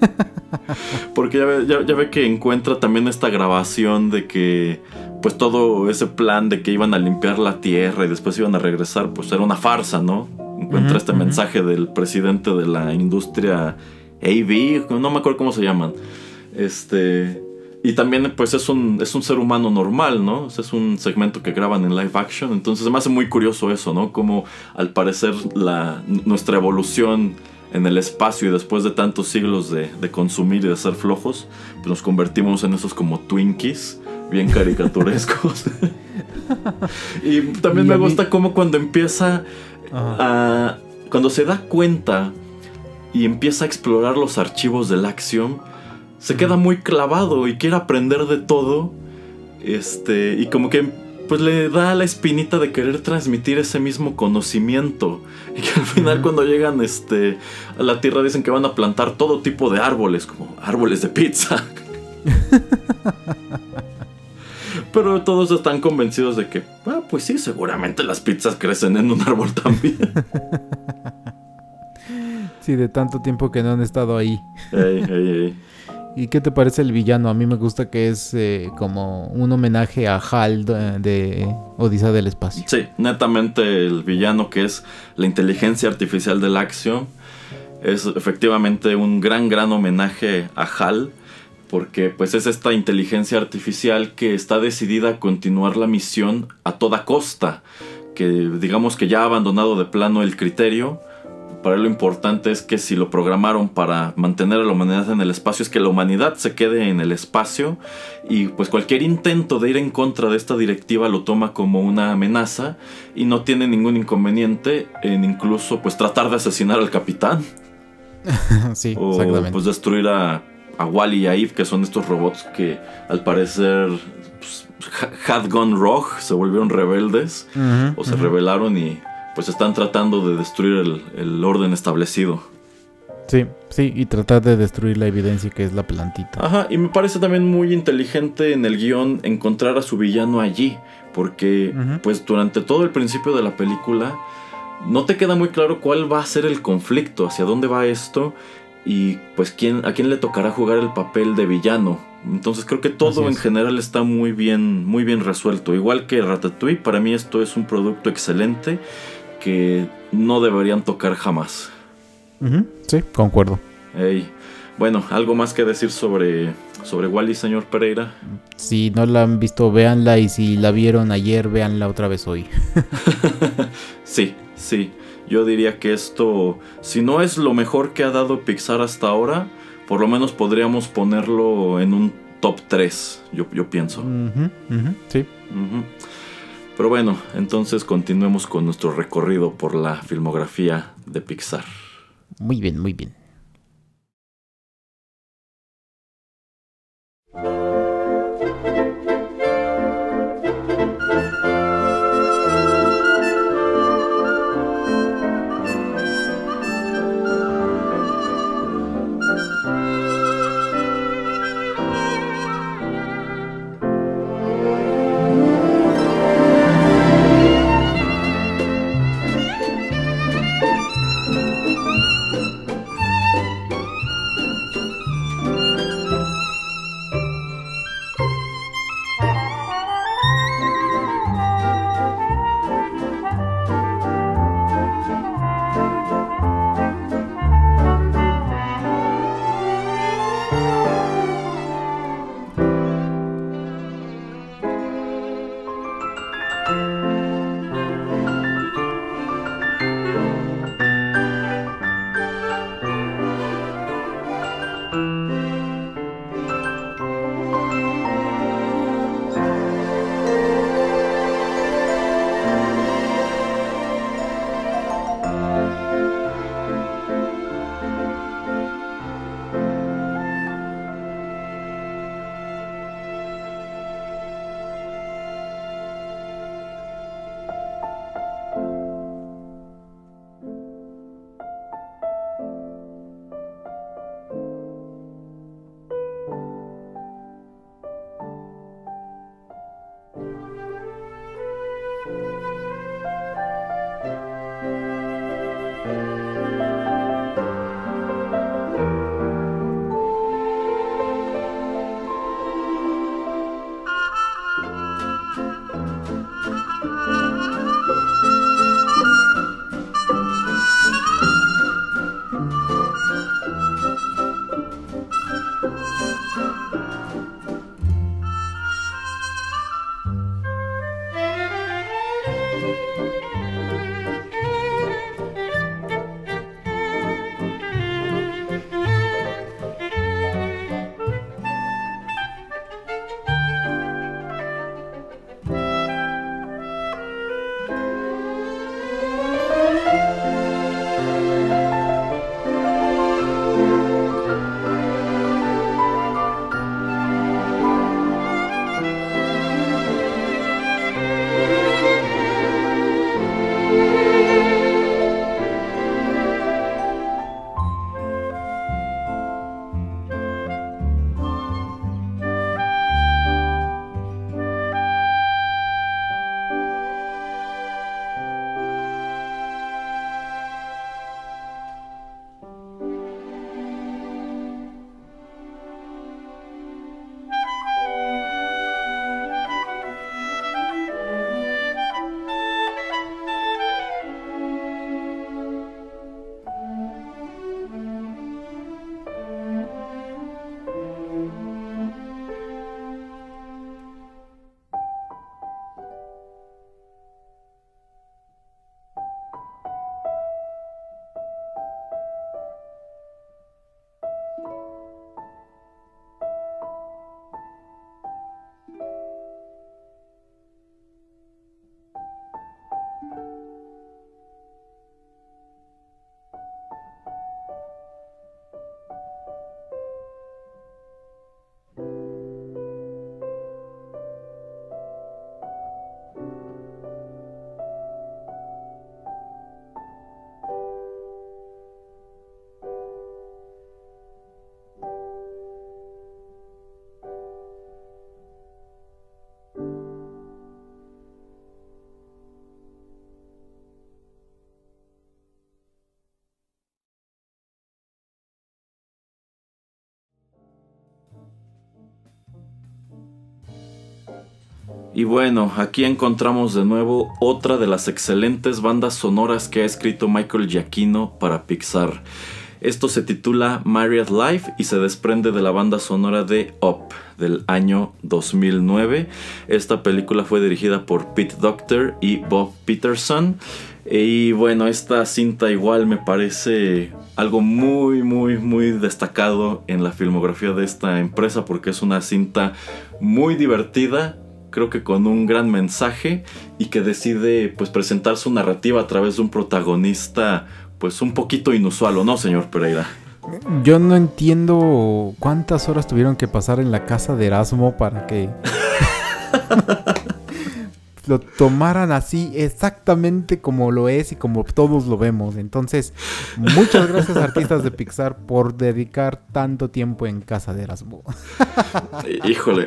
Porque ya ve, que encuentra también esta grabación de que pues todo ese plan de que iban a limpiar la tierra y después iban a regresar, pues era una farsa, ¿no? Encuentra este mensaje del presidente de la industria AV, no me acuerdo cómo se llaman. Este, y también, pues, es un, es un ser humano normal, ¿no? Es un segmento que graban en live action. Entonces, me hace muy curioso eso, ¿no? Como al parecer la, nuestra evolución en el espacio y después de tantos siglos de, consumir y de ser flojos, pues nos convertimos en esos como Twinkies, bien caricaturescos. y también me gusta como cuando empieza a. Cuando se da cuenta y empieza a explorar los archivos del Axiom se queda muy clavado y quiere aprender de todo. Este, y como que pues le da la espinita de querer transmitir ese mismo conocimiento. Y que al final cuando llegan este, a la Tierra dicen que van a plantar todo tipo de árboles, como árboles de pizza. pero todos están convencidos de que, ah, pues sí, seguramente las pizzas crecen en un árbol también. Sí, de tanto tiempo que no han estado ahí. Ey, ey, ey. ¿Y qué te parece el villano? A mí me gusta que es eh, como un homenaje a Hal de, de Odisea del Espacio. Sí, netamente el villano que es la inteligencia artificial del Axiom es efectivamente un gran, gran homenaje a HAL porque pues es esta inteligencia artificial que está decidida a continuar la misión a toda costa, que digamos que ya ha abandonado de plano el criterio. Para él lo importante es que si lo programaron para mantener a la humanidad en el espacio es que la humanidad se quede en el espacio y pues cualquier intento de ir en contra de esta directiva lo toma como una amenaza y no tiene ningún inconveniente en incluso pues tratar de asesinar al capitán sí, o exactamente. pues destruir a, a Wally y a Eve, que son estos robots que al parecer pues, ha- had gone rogue, se volvieron rebeldes o se rebelaron y pues están tratando de destruir el, el orden establecido. Sí, sí, y tratar de destruir la evidencia que es la plantita. Ajá, y me parece también muy inteligente en el guion encontrar a su villano allí, porque pues durante todo el principio de la película no te queda muy claro cuál va a ser el conflicto, hacia dónde va esto y pues quién, a quién le tocará jugar el papel de villano. Entonces creo que todo en general está muy bien, muy bien resuelto. Igual que Ratatouille, para mí esto es un producto excelente que no deberían tocar jamás. Sí, concuerdo. Ey. Bueno, ¿algo más que decir sobre, sobre Wally, señor Pereira? Si no la han visto, véanla. Y si la vieron ayer, véanla otra vez hoy. Sí, sí. Yo diría que esto, si no es lo mejor que ha dado Pixar hasta ahora, por lo menos podríamos ponerlo en un top 3, yo, yo pienso. Ujú, Sí. Pero bueno, entonces continuemos con nuestro recorrido por la filmografía de Pixar. Muy bien, muy bien. Y bueno, aquí encontramos de nuevo otra de las excelentes bandas sonoras que ha escrito Michael Giacchino para Pixar. Esto se titula Married Life y se desprende de la banda sonora de Up del año 2009. Esta película fue dirigida por Pete Docter y Bob Peterson. Y bueno, esta cinta igual me parece algo muy, muy, muy destacado en la filmografía de esta empresa porque es una cinta muy divertida, creo que con un gran mensaje y que decide pues presentar su narrativa a través de un protagonista pues un poquito inusual, ¿o no, señor Pereira? Yo no entiendo cuántas horas tuvieron que pasar en la casa de Erasmo para que lo tomaran así exactamente como lo es y como todos lo vemos. Entonces, muchas gracias artistas de Pixar por dedicar tanto tiempo en casa de Erasmo. Híjole.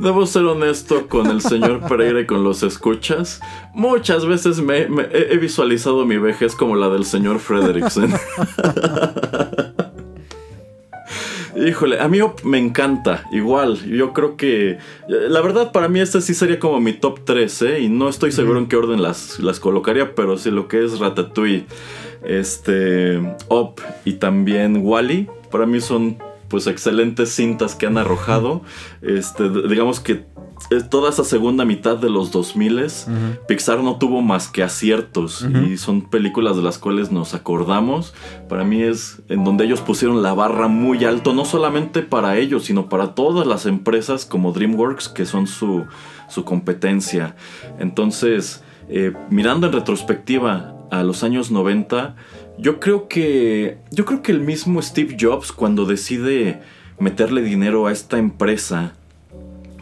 Debo ser honesto con el señor Pereira y con los escuchas. Muchas veces me, me- he visualizado mi vejez como la del señor Frederiksen. Híjole, a mí me encanta, igual, yo creo que, la verdad para mí este sí sería como mi top 3, ¿eh? Y no estoy seguro en qué orden las, las colocaría, pero sí lo que es Ratatouille, este, Up y también Wally, para mí son pues excelentes cintas que han arrojado, este, digamos que toda esa segunda mitad de los 2000 Pixar no tuvo más que aciertos y son películas de las cuales nos acordamos. Para mí es en donde ellos pusieron la barra muy alto, no solamente para ellos, sino para todas las empresas como DreamWorks que son su, su competencia. Entonces, eh, mirando en retrospectiva a los años 90, yo creo que yo creo que el mismo Steve Jobs cuando decide meterle dinero a esta empresa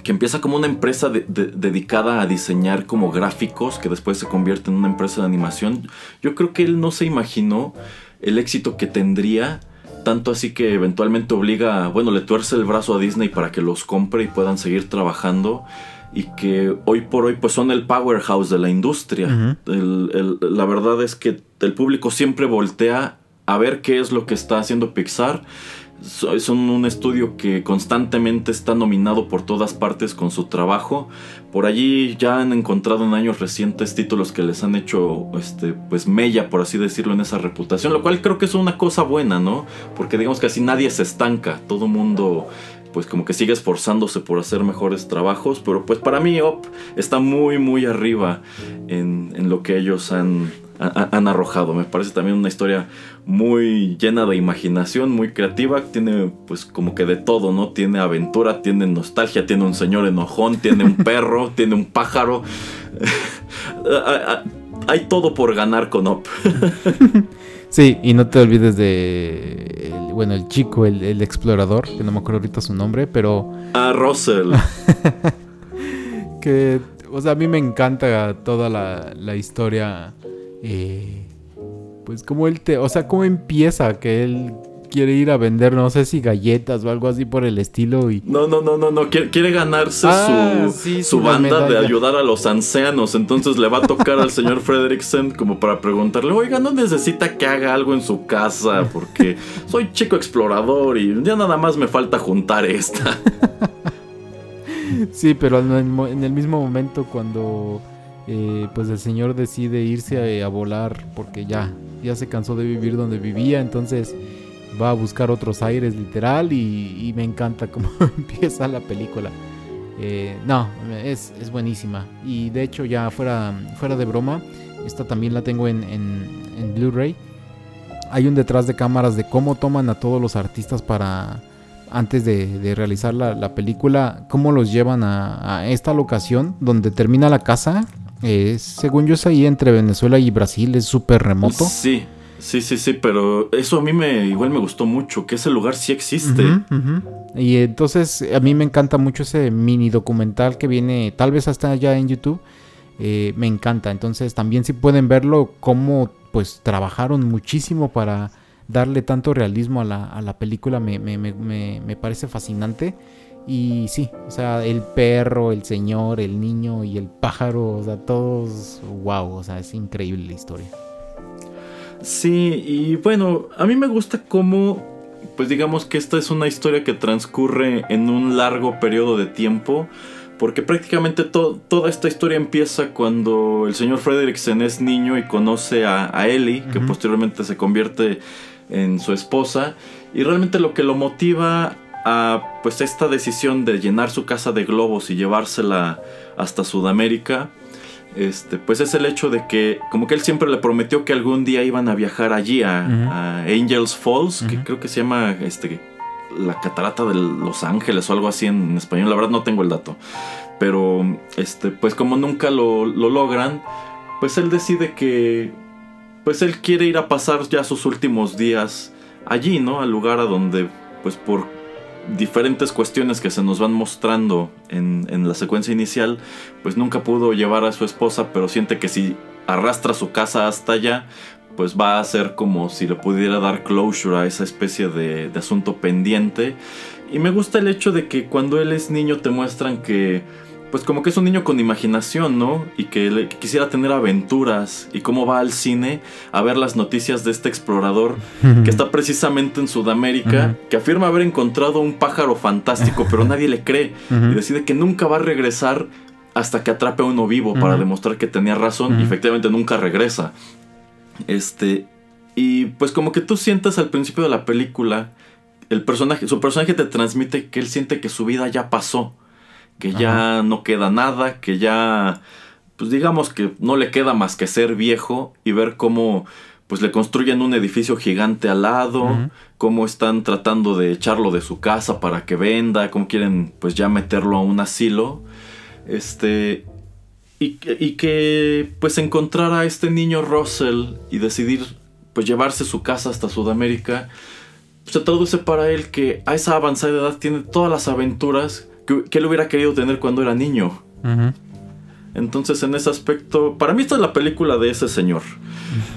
que empieza como una empresa de- de- dedicada a diseñar como gráficos, que después se convierte en una empresa de animación, yo creo que él no se imaginó el éxito que tendría, tanto así que eventualmente obliga, bueno, le tuerce el brazo a Disney para que los compre y puedan seguir trabajando. Y que hoy por hoy pues son el powerhouse de la industria. El- el- la verdad es que el público siempre voltea a ver qué es lo que está haciendo Pixar So- son un estudio que constantemente está nominado por todas partes con su trabajo. Por allí ya han encontrado en años recientes títulos que les han hecho este pues mella por así decirlo en esa reputación, lo cual creo que es una cosa buena, ¿no? Porque digamos que así nadie se estanca, todo mundo pues como que sigue esforzándose por hacer mejores trabajos, pero pues para mí Up está muy muy arriba en, en lo que ellos han, ha- han arrojado. Me parece también una historia muy llena de imaginación, muy creativa, tiene pues como que de todo, ¿no? Tiene aventura, tiene nostalgia, tiene un señor enojón, tiene un perro, tiene un pájaro. Hay todo por ganar con Up. Sí, y no te olvides de, el- bueno, el chico, el, el explorador, que no me acuerdo ahorita su nombre, pero A Russell. que, o sea, a mí me encanta toda la, la historia, eh, pues como él te, o sea, cómo empieza, que él quiere ir a vender, no sé si galletas o algo así por el estilo y... No, no, no, no, no. Quiere, quiere ganarse Ah, su, sí, su banda de ayudar a los ancianos. Entonces le va a tocar al señor Frederiksen como para preguntarle, oiga, ¿no necesita que haga algo en su casa? Porque soy chico explorador y ya nada más me falta juntar esta. Sí, pero en el mismo momento cuando eh, pues el señor decide irse a, a volar porque ya, ya se cansó de vivir donde vivía, entonces va a buscar otros aires literal y, me encanta cómo empieza la película. Eh, no, es, es buenísima. Y de hecho ya fuera, fuera de broma, esta también la tengo en, en, Blu-ray. Hay un detrás de cámaras de cómo toman a todos los artistas para antes de, de realizar la, la película, cómo los llevan a esta locación donde termina la casa. Eh, según yo es ahí entre Venezuela y Brasil, es súper remoto. Sí, sí, sí, sí, pero eso a mí me igual me gustó mucho, que ese lugar sí existe. Y entonces a mí me encanta mucho ese mini documental que viene, tal vez hasta allá en YouTube. eh, me encanta. Entonces también si pueden verlo, cómo pues trabajaron muchísimo para darle tanto realismo a la, a la película, me, me- me- me- me parece fascinante. Y sí, o sea, el perro, el señor, el niño y el pájaro, o sea, todos, wow, o sea, es increíble la historia. Sí, y bueno, a mí me gusta cómo pues digamos que esta es una historia que transcurre en un largo periodo de tiempo. Porque prácticamente to- toda esta historia empieza cuando el señor Fredericksen es niño y conoce a, a Ellie, que posteriormente se convierte en su esposa. Y realmente lo que lo motiva a pues esta decisión de llenar su casa de globos y llevársela hasta Sudamérica, este, pues es el hecho de que como que él siempre le prometió que algún día iban a viajar allí a, Angels Falls, que creo que se llama este, la catarata de Los Ángeles o algo así en español, la verdad no tengo el dato. Pero este, pues como nunca lo, lo logran, pues él decide que pues él quiere ir a pasar ya sus últimos días allí, ¿no? Al lugar a donde pues por diferentes cuestiones que se nos van mostrando en, en la secuencia inicial, pues nunca pudo llevar a su esposa, pero siente que si arrastra su casa hasta allá, pues va a ser como si le pudiera dar closure a esa especie de, de asunto pendiente. Y me gusta el hecho de que cuando él es niño te muestran que, pues como que es un niño con imaginación, ¿no? Y que, le- que quisiera tener aventuras y cómo va al cine a ver las noticias de este explorador que está precisamente en Sudamérica, que afirma haber encontrado un pájaro fantástico, pero nadie le cree. Y decide que nunca va a regresar hasta que atrape a uno vivo para demostrar que tenía razón. Y efectivamente nunca regresa. Este. Y pues como que tú sientes al principio de la película. El personaje, su personaje te transmite que él siente que su vida ya pasó. Que ya no queda nada. Que ya. Pues digamos que no le queda más que ser viejo. Y ver cómo. Pues le construyen un edificio gigante al lado. Cómo están tratando de echarlo de su casa para que venda. Cómo quieren pues ya meterlo a un asilo. Este. Y, que- y que pues encontrar a este niño Russell y decidir pues llevarse su casa hasta Sudamérica, se traduce para él que a esa avanzada edad tiene todas las aventuras que, que él hubiera querido tener cuando era niño. Entonces en ese aspecto, para mí esta es la película de ese señor.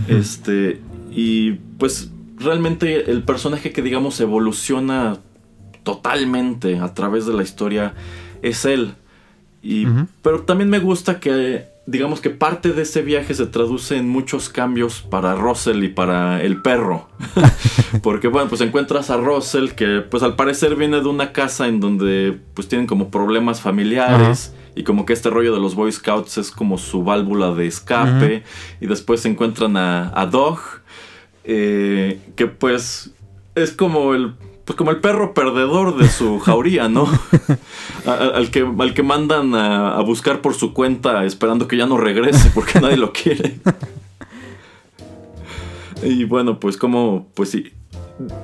Este, y pues realmente el personaje que digamos evoluciona totalmente a través de la historia es él. Y. Pero también me gusta que, digamos que parte de ese viaje se traduce en muchos cambios para Russell y para el perro. Porque bueno, pues encuentras a Russell que pues al parecer viene de una casa en donde pues tienen como problemas familiares. Y como que este rollo de los Boy Scouts es como su válvula de escape. Y después se encuentran a, a Dog. eh, que pues es como el pues como el perro perdedor de su jauría, ¿no? Al, que, al que mandan a, a buscar por su cuenta esperando que ya no regrese porque nadie lo quiere. Y bueno, pues como, pues sí,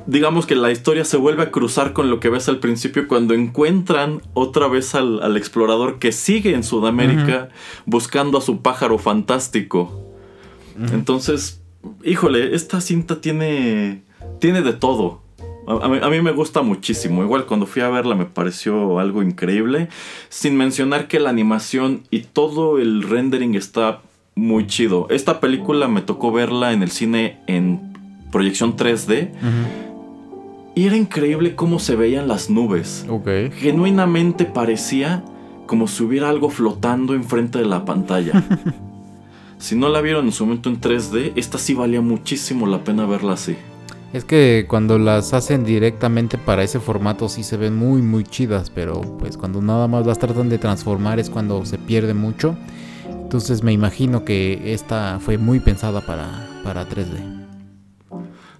digamos que la historia se vuelve a cruzar con lo que ves al principio cuando encuentran otra vez al, al explorador que sigue en Sudamérica buscando a su pájaro fantástico. Entonces, híjole, esta cinta tiene, tiene de todo. A, mí, a mí me gusta muchísimo. Igual cuando fui a verla me pareció algo increíble. Sin mencionar que la animación y todo el rendering está muy chido. Esta película me tocó verla en el cine en proyección 3D. Ujú. Y era increíble cómo se veían las nubes. Genuinamente parecía como si hubiera algo flotando enfrente de la pantalla. si no la vieron en su momento en 3D, esta sí valía muchísimo la pena verla así. Es que cuando las hacen directamente para ese formato sí se ven muy muy chidas, pero pues cuando nada más las tratan de transformar es cuando se pierde mucho. Entonces me imagino que esta fue muy pensada para, para 3D.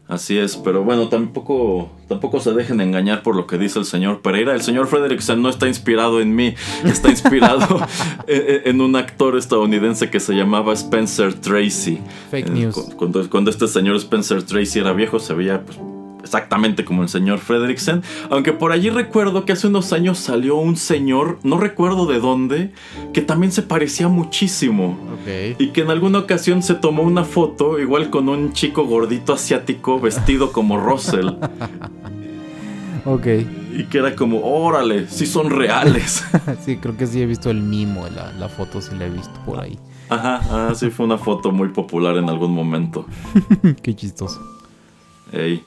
Así es, pero bueno, tampoco, tampoco se dejen engañar por lo que dice el señor Pereira. El señor Frederickson no está inspirado en mí, está inspirado en, en un actor estadounidense que se llamaba Spencer Tracy. Fake Eh, news. cu- Cuando, cuando este señor Spencer Tracy era viejo, se veía pues, exactamente como el señor Frederickson. Aunque por allí recuerdo que hace unos años salió un señor, no recuerdo de dónde, que también se parecía muchísimo. Ok. Y que en alguna ocasión se tomó una foto, igual con un chico gordito asiático vestido como Russell. Ok. Y que era como, órale, sí son reales. sí, creo que sí he visto el mimo, la, la foto sí la he visto por ahí. Ajá, ah, sí fue una foto muy popular en algún momento. Qué chistoso. Ey.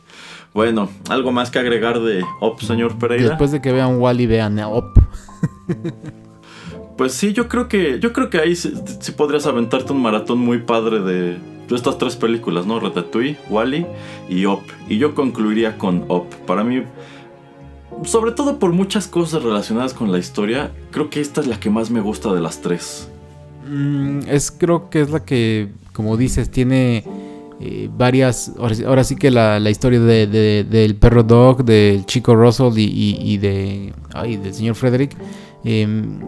Bueno, ¿algo más que agregar de Op, señor Pereira? Después de que vean Wally, vean Op. Pues sí, yo creo que yo creo que ahí sí, sí podrías aventarte un maratón muy padre de, estas tres películas, ¿no? Ratatouille, Wally y Up. Y yo concluiría con Up. Para mí, sobre todo por muchas cosas relacionadas con la historia, creo que esta es la que más me gusta de las tres. Mm, es creo que es la que, como dices, tiene eh, varias. Ahora, sí- ahora sí que la, la historia de, de- del perro Dog, del chico Russell y, y- y de. Ay, del señor Frederick. em,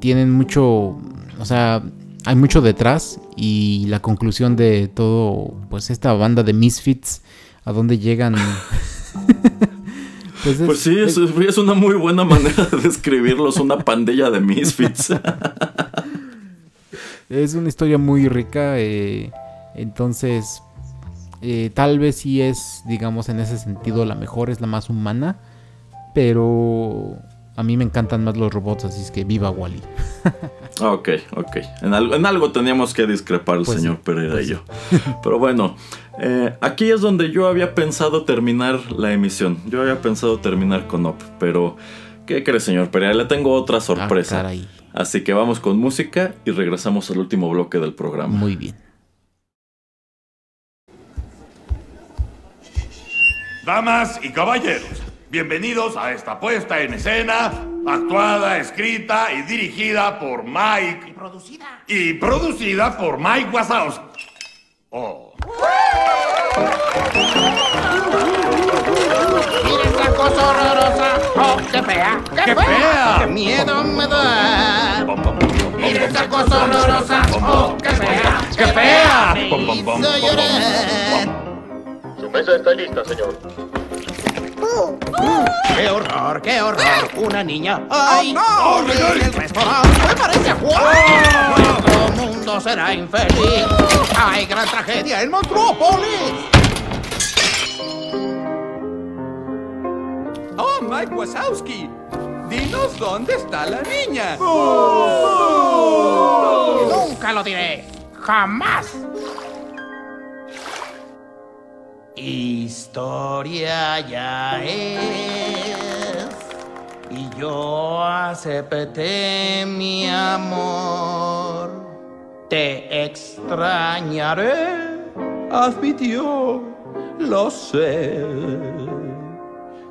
tienen mucho. O sea, hay mucho detrás. Y la conclusión de todo. Pues esta banda de Misfits. A dónde llegan. pues, es- Pues sí, es, es una muy buena manera de describirlos, una pandilla de misfits. Es una historia muy rica, eh, entonces eh, tal vez sí es, digamos, en ese sentido la mejor, es la más humana, pero a mí me encantan más los robots, así es que viva Wally. ok, ok. En algo, en algo teníamos que discrepar el Pues señor sí, Pereira pues y yo. Pero bueno, eh, aquí es donde yo había pensado terminar la emisión. Yo había pensado terminar con Up, pero ¿qué crees, señor Pereira? Le tengo otra sorpresa. Ah, caray. Así que vamos con música y regresamos al último bloque del programa. Muy bien. Damas y caballeros, bienvenidos a esta puesta en escena, actuada, escrita y dirigida por Mike. Y producida. Y producida por Mike Wazowski. Oh. Mira esa cosa horrorosa. Oh, qué fea. Qué, ¡Qué fea! Qué miedo me da. Mira esa cosa horrorosa. Oh, qué fea. ¡Qué fea! Me hizo llorar. Su mesa está lista, señor. Qué horror, qué horror. Una niña. ¡Ay! no! en el restaurante. ¡Me parece a Juan! Nuestro mundo será infeliz. ¡Ay, gran tragedia en Monstrópolis! Oh, Mike Wazowski, dinos dónde está la niña. Nunca lo diré. Jamás. Historia ya es. Y yo acepté mi amor. Te extrañaré. Admitió, lo sé.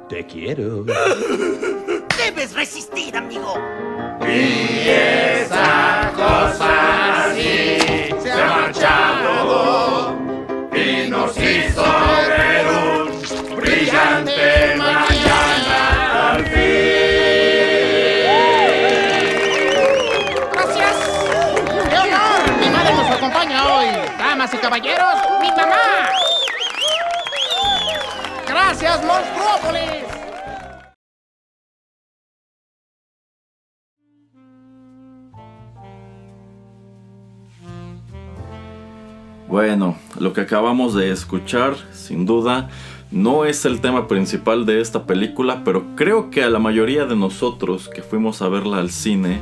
Te quiero. Debes resistir, amigo. Esa cosa así se ha marchado y nos hizo mañana al Gracias. ¡Qué honor! Mi madre nos acompaña hoy. Damas y caballeros, mi mamá. Gracias, Monstrópolis. Bueno, lo que acabamos de escuchar, sin duda, no es el tema principal de esta película, pero creo que a la mayoría de nosotros que fuimos a verla al cine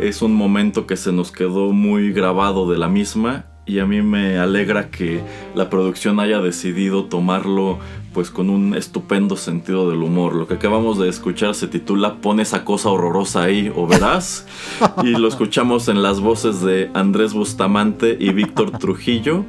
es un momento que se nos quedó muy grabado de la misma y a mí me alegra que la producción haya decidido tomarlo pues con un estupendo sentido del humor. Lo que acabamos de escuchar se titula Pon esa cosa horrorosa ahí o verás y lo escuchamos en las voces de Andrés Bustamante y Víctor Trujillo.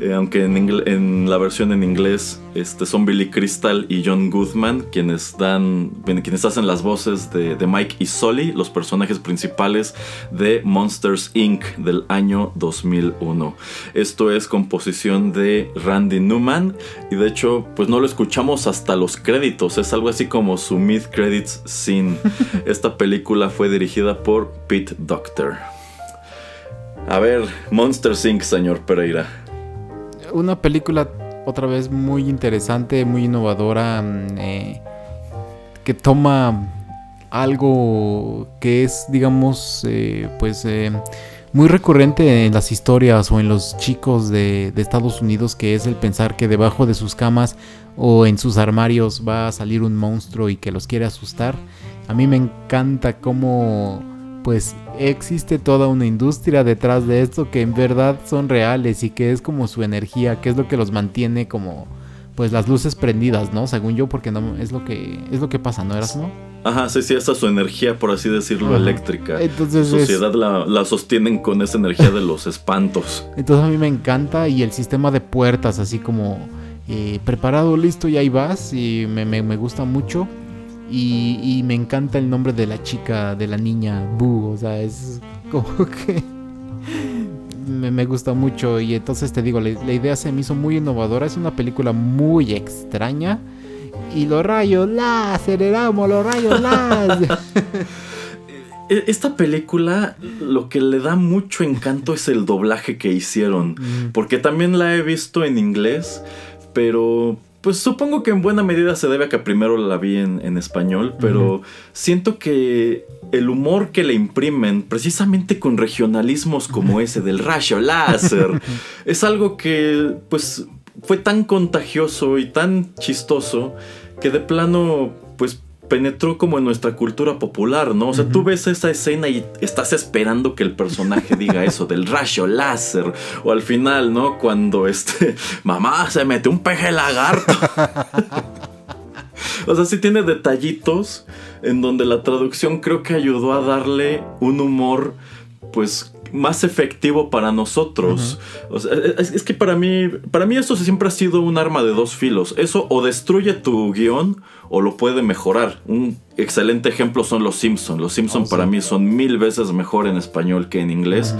Eh, aunque en, la versión en inglés este, son Billy Crystal y John Goodman quienes dan quienes hacen las voces de, de Mike y Sully, los personajes principales de Monsters Inc. del año 2001. Esto es composición de Randy Newman y de hecho pues no lo escuchamos hasta los créditos, es algo así como su mid credits scene. Esta película fue dirigida por Pete Doctor. A ver, Monsters Inc. señor Pereira. Una película otra vez muy interesante, muy innovadora, mm, eh, que toma algo que es, digamos, eh, pues eh, muy recurrente en las historias o en los chicos de, de Estados Unidos, que es el pensar que debajo de sus camas o en sus armarios va a salir un monstruo y que los quiere asustar. A mí me encanta cómo pues existe toda una industria detrás de esto que en verdad son reales y que es como su energía, que es lo que los mantiene como pues las luces prendidas, ¿no? Según yo, porque no es lo que es lo que pasa, ¿no eras no? Ajá, sí, sí, esa es su energía, por así decirlo, Ajá. eléctrica. Entonces la es- sociedad la, la sostienen con esa energía de los espantos. Entonces a mí me encanta y el sistema de puertas así como eh, preparado, listo y ahí vas y me, me- me gusta mucho. Y, y me encanta el nombre de la chica, de la niña Boo, o sea, es como que me, me gusta mucho y entonces te digo, la, la idea se me hizo muy innovadora, es una película muy extraña. Y los rayos láser, éramos los rayos láser. E- Esta película lo que le da mucho encanto es el doblaje que hicieron. Porque también la he visto en inglés, pero pues supongo que en buena medida se debe a que primero la vi en, en español, pero siento que el humor que le imprimen, precisamente con regionalismos como ese del rayo láser, es algo que pues fue tan contagioso y tan chistoso que de plano pues penetró como en nuestra cultura popular, ¿no? O sea, tú ves esa escena y estás esperando que el personaje diga eso del rayo láser. O al final, ¿no? Cuando este, mamá se mete un peje lagarto. o sea, sí tiene detallitos en donde la traducción creo que ayudó a darle un humor, pues más efectivo para nosotros. O sea, es, es que para mí, para mí esto siempre ha sido un arma de dos filos. Eso o destruye tu guion o lo puede mejorar. Un excelente ejemplo son los Simpson. Los Simpson Oh, para sí. mí son mil veces mejor en español que en inglés.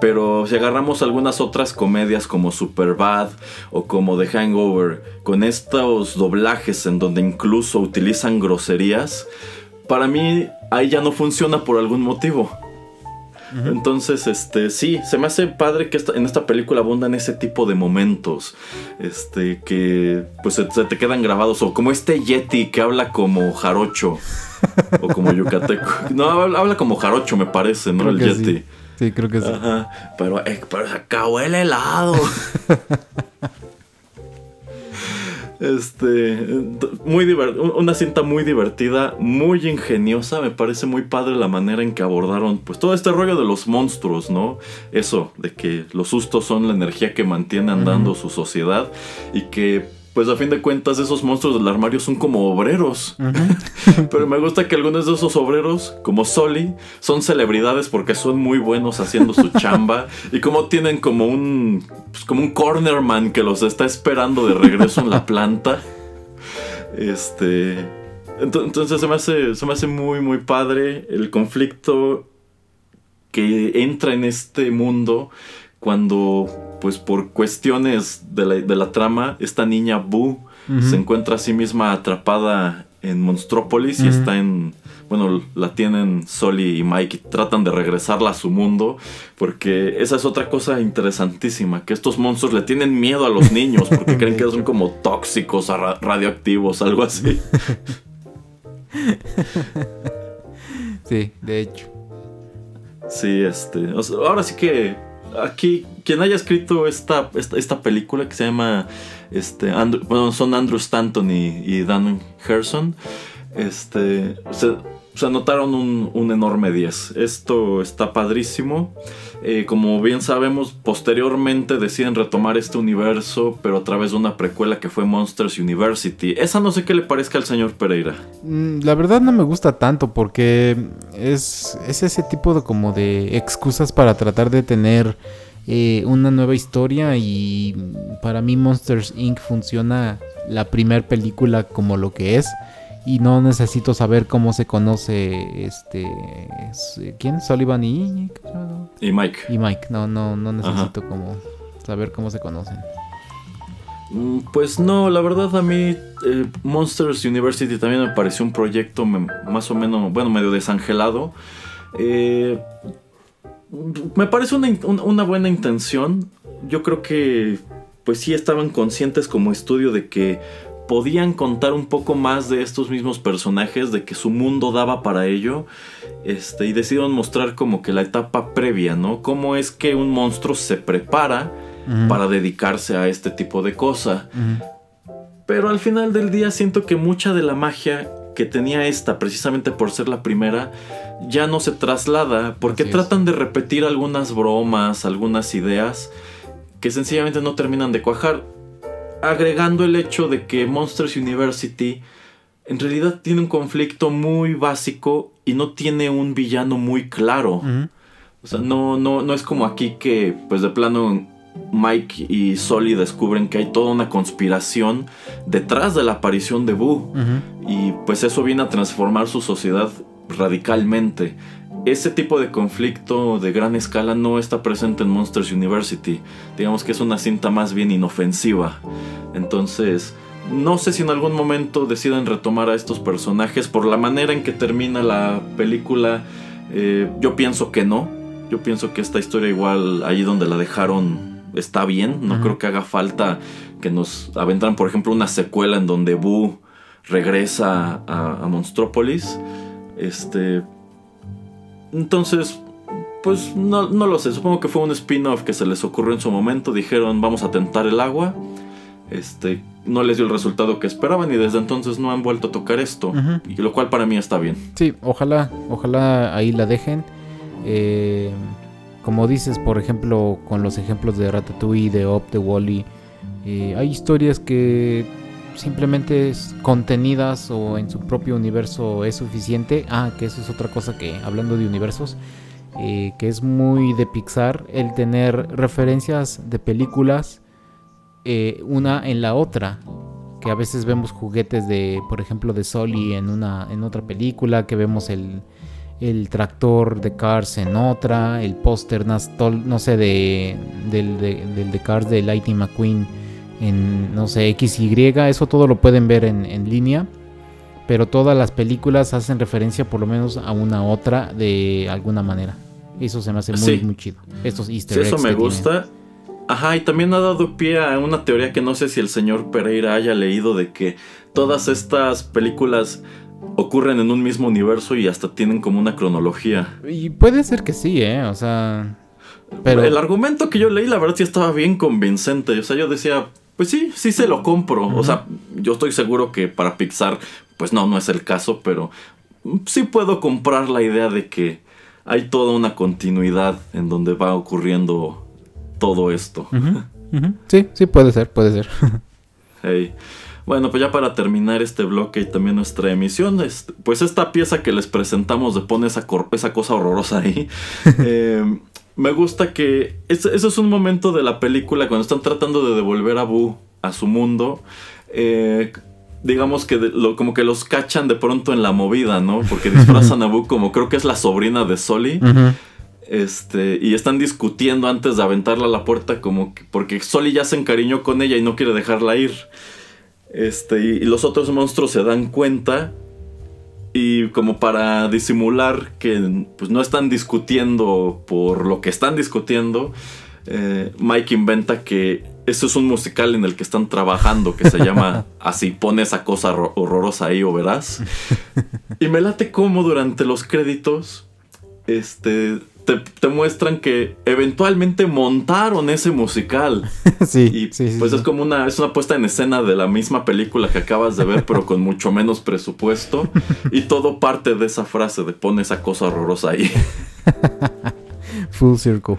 Pero si agarramos algunas otras comedias como Superbad o como The Hangover, con estos doblajes en donde incluso utilizan groserías, para mí ahí ya no funciona por algún motivo. Entonces, este, sí, se me hace padre que esta- en esta película abundan ese tipo de momentos, este, que pues se, se te quedan grabados, o como este Yeti que habla como jarocho, o como yucateco. No, habla, habla como jarocho, me parece, ¿no? Creo El Yeti. sí. Sí, creo que sí. Ajá, pero, eh, pero se acabó el helado. Este, muy una cinta muy divertida, muy ingeniosa, me parece muy padre la manera en que abordaron pues todo este rollo de los monstruos, ¿no? Eso, de que los sustos son la energía que mantiene andando su sociedad y que pues a fin de cuentas esos monstruos del armario son como obreros. Pero me gusta que algunos de esos obreros, como Soli, son celebridades porque son muy buenos haciendo su chamba y como tienen como un pues, como un cornerman que los está esperando de regreso en la planta. Este ento- entonces se me hace se me hace muy muy padre el conflicto que entra en este mundo cuando pues por cuestiones de la, de la trama esta niña Boo se encuentra a sí misma atrapada en Monstrópolis y está en bueno la tienen Soli y Mike y tratan de regresarla a su mundo porque esa es otra cosa interesantísima que estos monstruos le tienen miedo a los niños porque creen que son como tóxicos ra- radioactivos algo así Sí, de hecho. Sí, este. o sea, ahora sí que. Aquí, quien haya escrito esta, esta, esta película que se llama. Este. Bueno, son Andrew Stanton y, y Dan Gerson. Este. Se anotaron un, un enorme 10. Esto está padrísimo. Eh, como bien sabemos, posteriormente deciden retomar este universo, pero a través de una precuela que fue Monsters University. Esa no sé qué le parezca al señor Pereira. Mm, La verdad no me gusta tanto porque es, es ese tipo de como de excusas para tratar de tener eh, una nueva historia y para mí Monsters Inc. funciona la primer película como lo que es y no necesito saber cómo se conoce este es- ¿quién? Sullivan y. Y Mike. y Mike no no no necesito como saber cómo se conocen Mm, Pues no, la verdad a mí eh, Monsters University también me pareció un proyecto más o menos, bueno, medio desangelado. Eh, me parece una, una buena intención. Yo creo que pues sí estaban conscientes como estudio de que podían contar un poco más de estos mismos personajes, de que su mundo daba para ello. Este, y decidieron mostrar como que la etapa previa, ¿no? Cómo es que un monstruo se prepara para dedicarse a este tipo de cosa. Pero al final del día siento que mucha de la magia que tenía esta, precisamente por ser la primera, ya no se traslada, porque tratan de repetir algunas bromas, algunas ideas, que sencillamente no terminan de cuajar, agregando el hecho de que Monsters University en realidad tiene un conflicto muy básico y no tiene un villano muy claro. O sea, no, no, no es como aquí que, pues de plano, Mike y Sully descubren que hay toda una conspiración detrás de la aparición de Boo. Y pues eso viene a transformar su sociedad radicalmente. Ese tipo de conflicto de gran escala no está presente en Monsters University. Digamos que es una cinta más bien inofensiva. Entonces, no sé si en algún momento deciden retomar a estos personajes por la manera en que termina la película. Eh, yo pienso que no. Yo pienso que esta historia igual ahí donde la dejaron está bien. No creo que haga falta que nos aventran, por ejemplo, una secuela en donde Boo regresa a, a Monstrópolis. Este. Entonces, pues no, no, lo sé. Supongo que fue un spin-off que se les ocurrió en su momento. Dijeron, vamos a tentar el agua. Este. No les dio el resultado que esperaban y desde entonces no han vuelto a tocar esto. Y lo cual para mí está bien. Sí, ojalá, ojalá ahí la dejen. Eh, como dices, por ejemplo, con los ejemplos de Ratatouille, de Op, de Wally, eh, hay historias que simplemente contenidas o en su propio universo es suficiente. Ah, que eso es otra cosa que, hablando de universos, eh, que es muy de Pixar, el tener referencias de películas eh, una en la otra. Que a veces vemos juguetes de, por ejemplo, de Soli en una, en otra película, que vemos el, el tractor de Cars en otra, el póster, no sé, de, del, de, Cars de Lightning McQueen en, no sé, XY, eso todo lo pueden ver en, línea, pero todas las películas hacen referencia por lo menos a una otra de alguna manera. Eso se me hace muy, muy chido. Estos easter sí, eso me gusta. Ajá, y también ha dado pie a una teoría que no sé si el señor Pereira haya leído de que todas estas películas ocurren en un mismo universo y hasta tienen como una cronología. Y puede ser que sí, ¿eh? O sea... Pero... El argumento que yo leí, la verdad, sí estaba bien convincente. O sea, yo decía, pues sí, sí se lo compro. O sea, yo estoy seguro que para Pixar, pues no, no es el caso, pero sí puedo comprar la idea de que hay toda una continuidad en donde va ocurriendo todo esto. Sí, sí, puede ser, puede ser. hey. Bueno, pues ya para terminar este bloque y también nuestra emisión, pues esta pieza que les presentamos de pone esa, esa cosa horrorosa ahí. Eh, me gusta que ese, es un momento de la película cuando están tratando de devolver a Boo a su mundo. Eh, digamos que como que los cachan de pronto en la movida, ¿no? Porque disfrazan a Boo como creo que es la sobrina de Soli. Este, y están discutiendo antes de aventarla a la puerta como que, porque Soli ya se encariñó con ella y no quiere dejarla ir. Este, y, los otros monstruos se dan cuenta y como para disimular que pues, no están discutiendo por lo que están discutiendo, eh, Mike inventa que eso es un musical en el que están trabajando que se llama así, pone esa cosa horrorosa ahí o verás. Y me late como durante los créditos, este, te, muestran que eventualmente montaron ese musical. sí. Y pues es como una, es una puesta en escena de la misma película que acabas de ver, pero con mucho menos presupuesto. Y todo parte de esa frase de pone esa cosa horrorosa ahí. Full circle.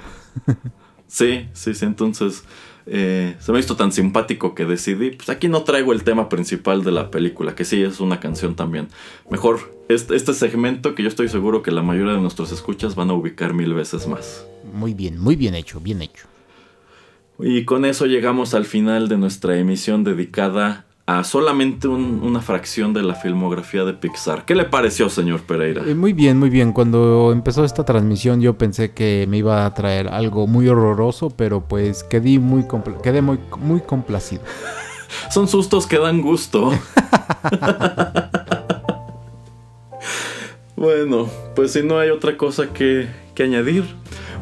sí, sí, sí. Entonces. Eh, se me ha visto tan simpático que decidí, pues aquí no traigo el tema principal de la película, que sí es una canción también. Mejor este, este, segmento que yo estoy seguro que la mayoría de nuestros escuchas van a ubicar mil veces más. Muy bien, muy bien hecho, bien hecho. Y con eso llegamos al final de nuestra emisión dedicada a solamente una fracción de la filmografía de Pixar. ¿Qué le pareció, señor Pereira? Eh, muy bien, muy bien. Cuando empezó esta transmisión yo pensé que me iba a traer algo muy horroroso, pero pues quedé muy, quedé muy, muy complacido. Son sustos que dan gusto. bueno, pues si no hay otra cosa que, que añadir,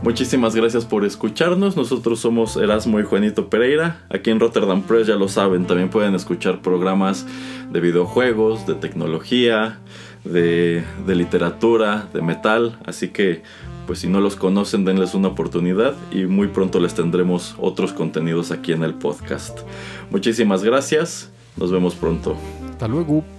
Muchísimas gracias por escucharnos. Nosotros somos Erasmo y Juanito Pereira. Aquí en Rotterdam Press ya lo saben, también pueden escuchar programas de videojuegos, de tecnología, de, literatura, de metal. Así que, pues si no los conocen, denles una oportunidad y muy pronto les tendremos otros contenidos aquí en el podcast. Muchísimas gracias. Nos vemos pronto. Hasta luego.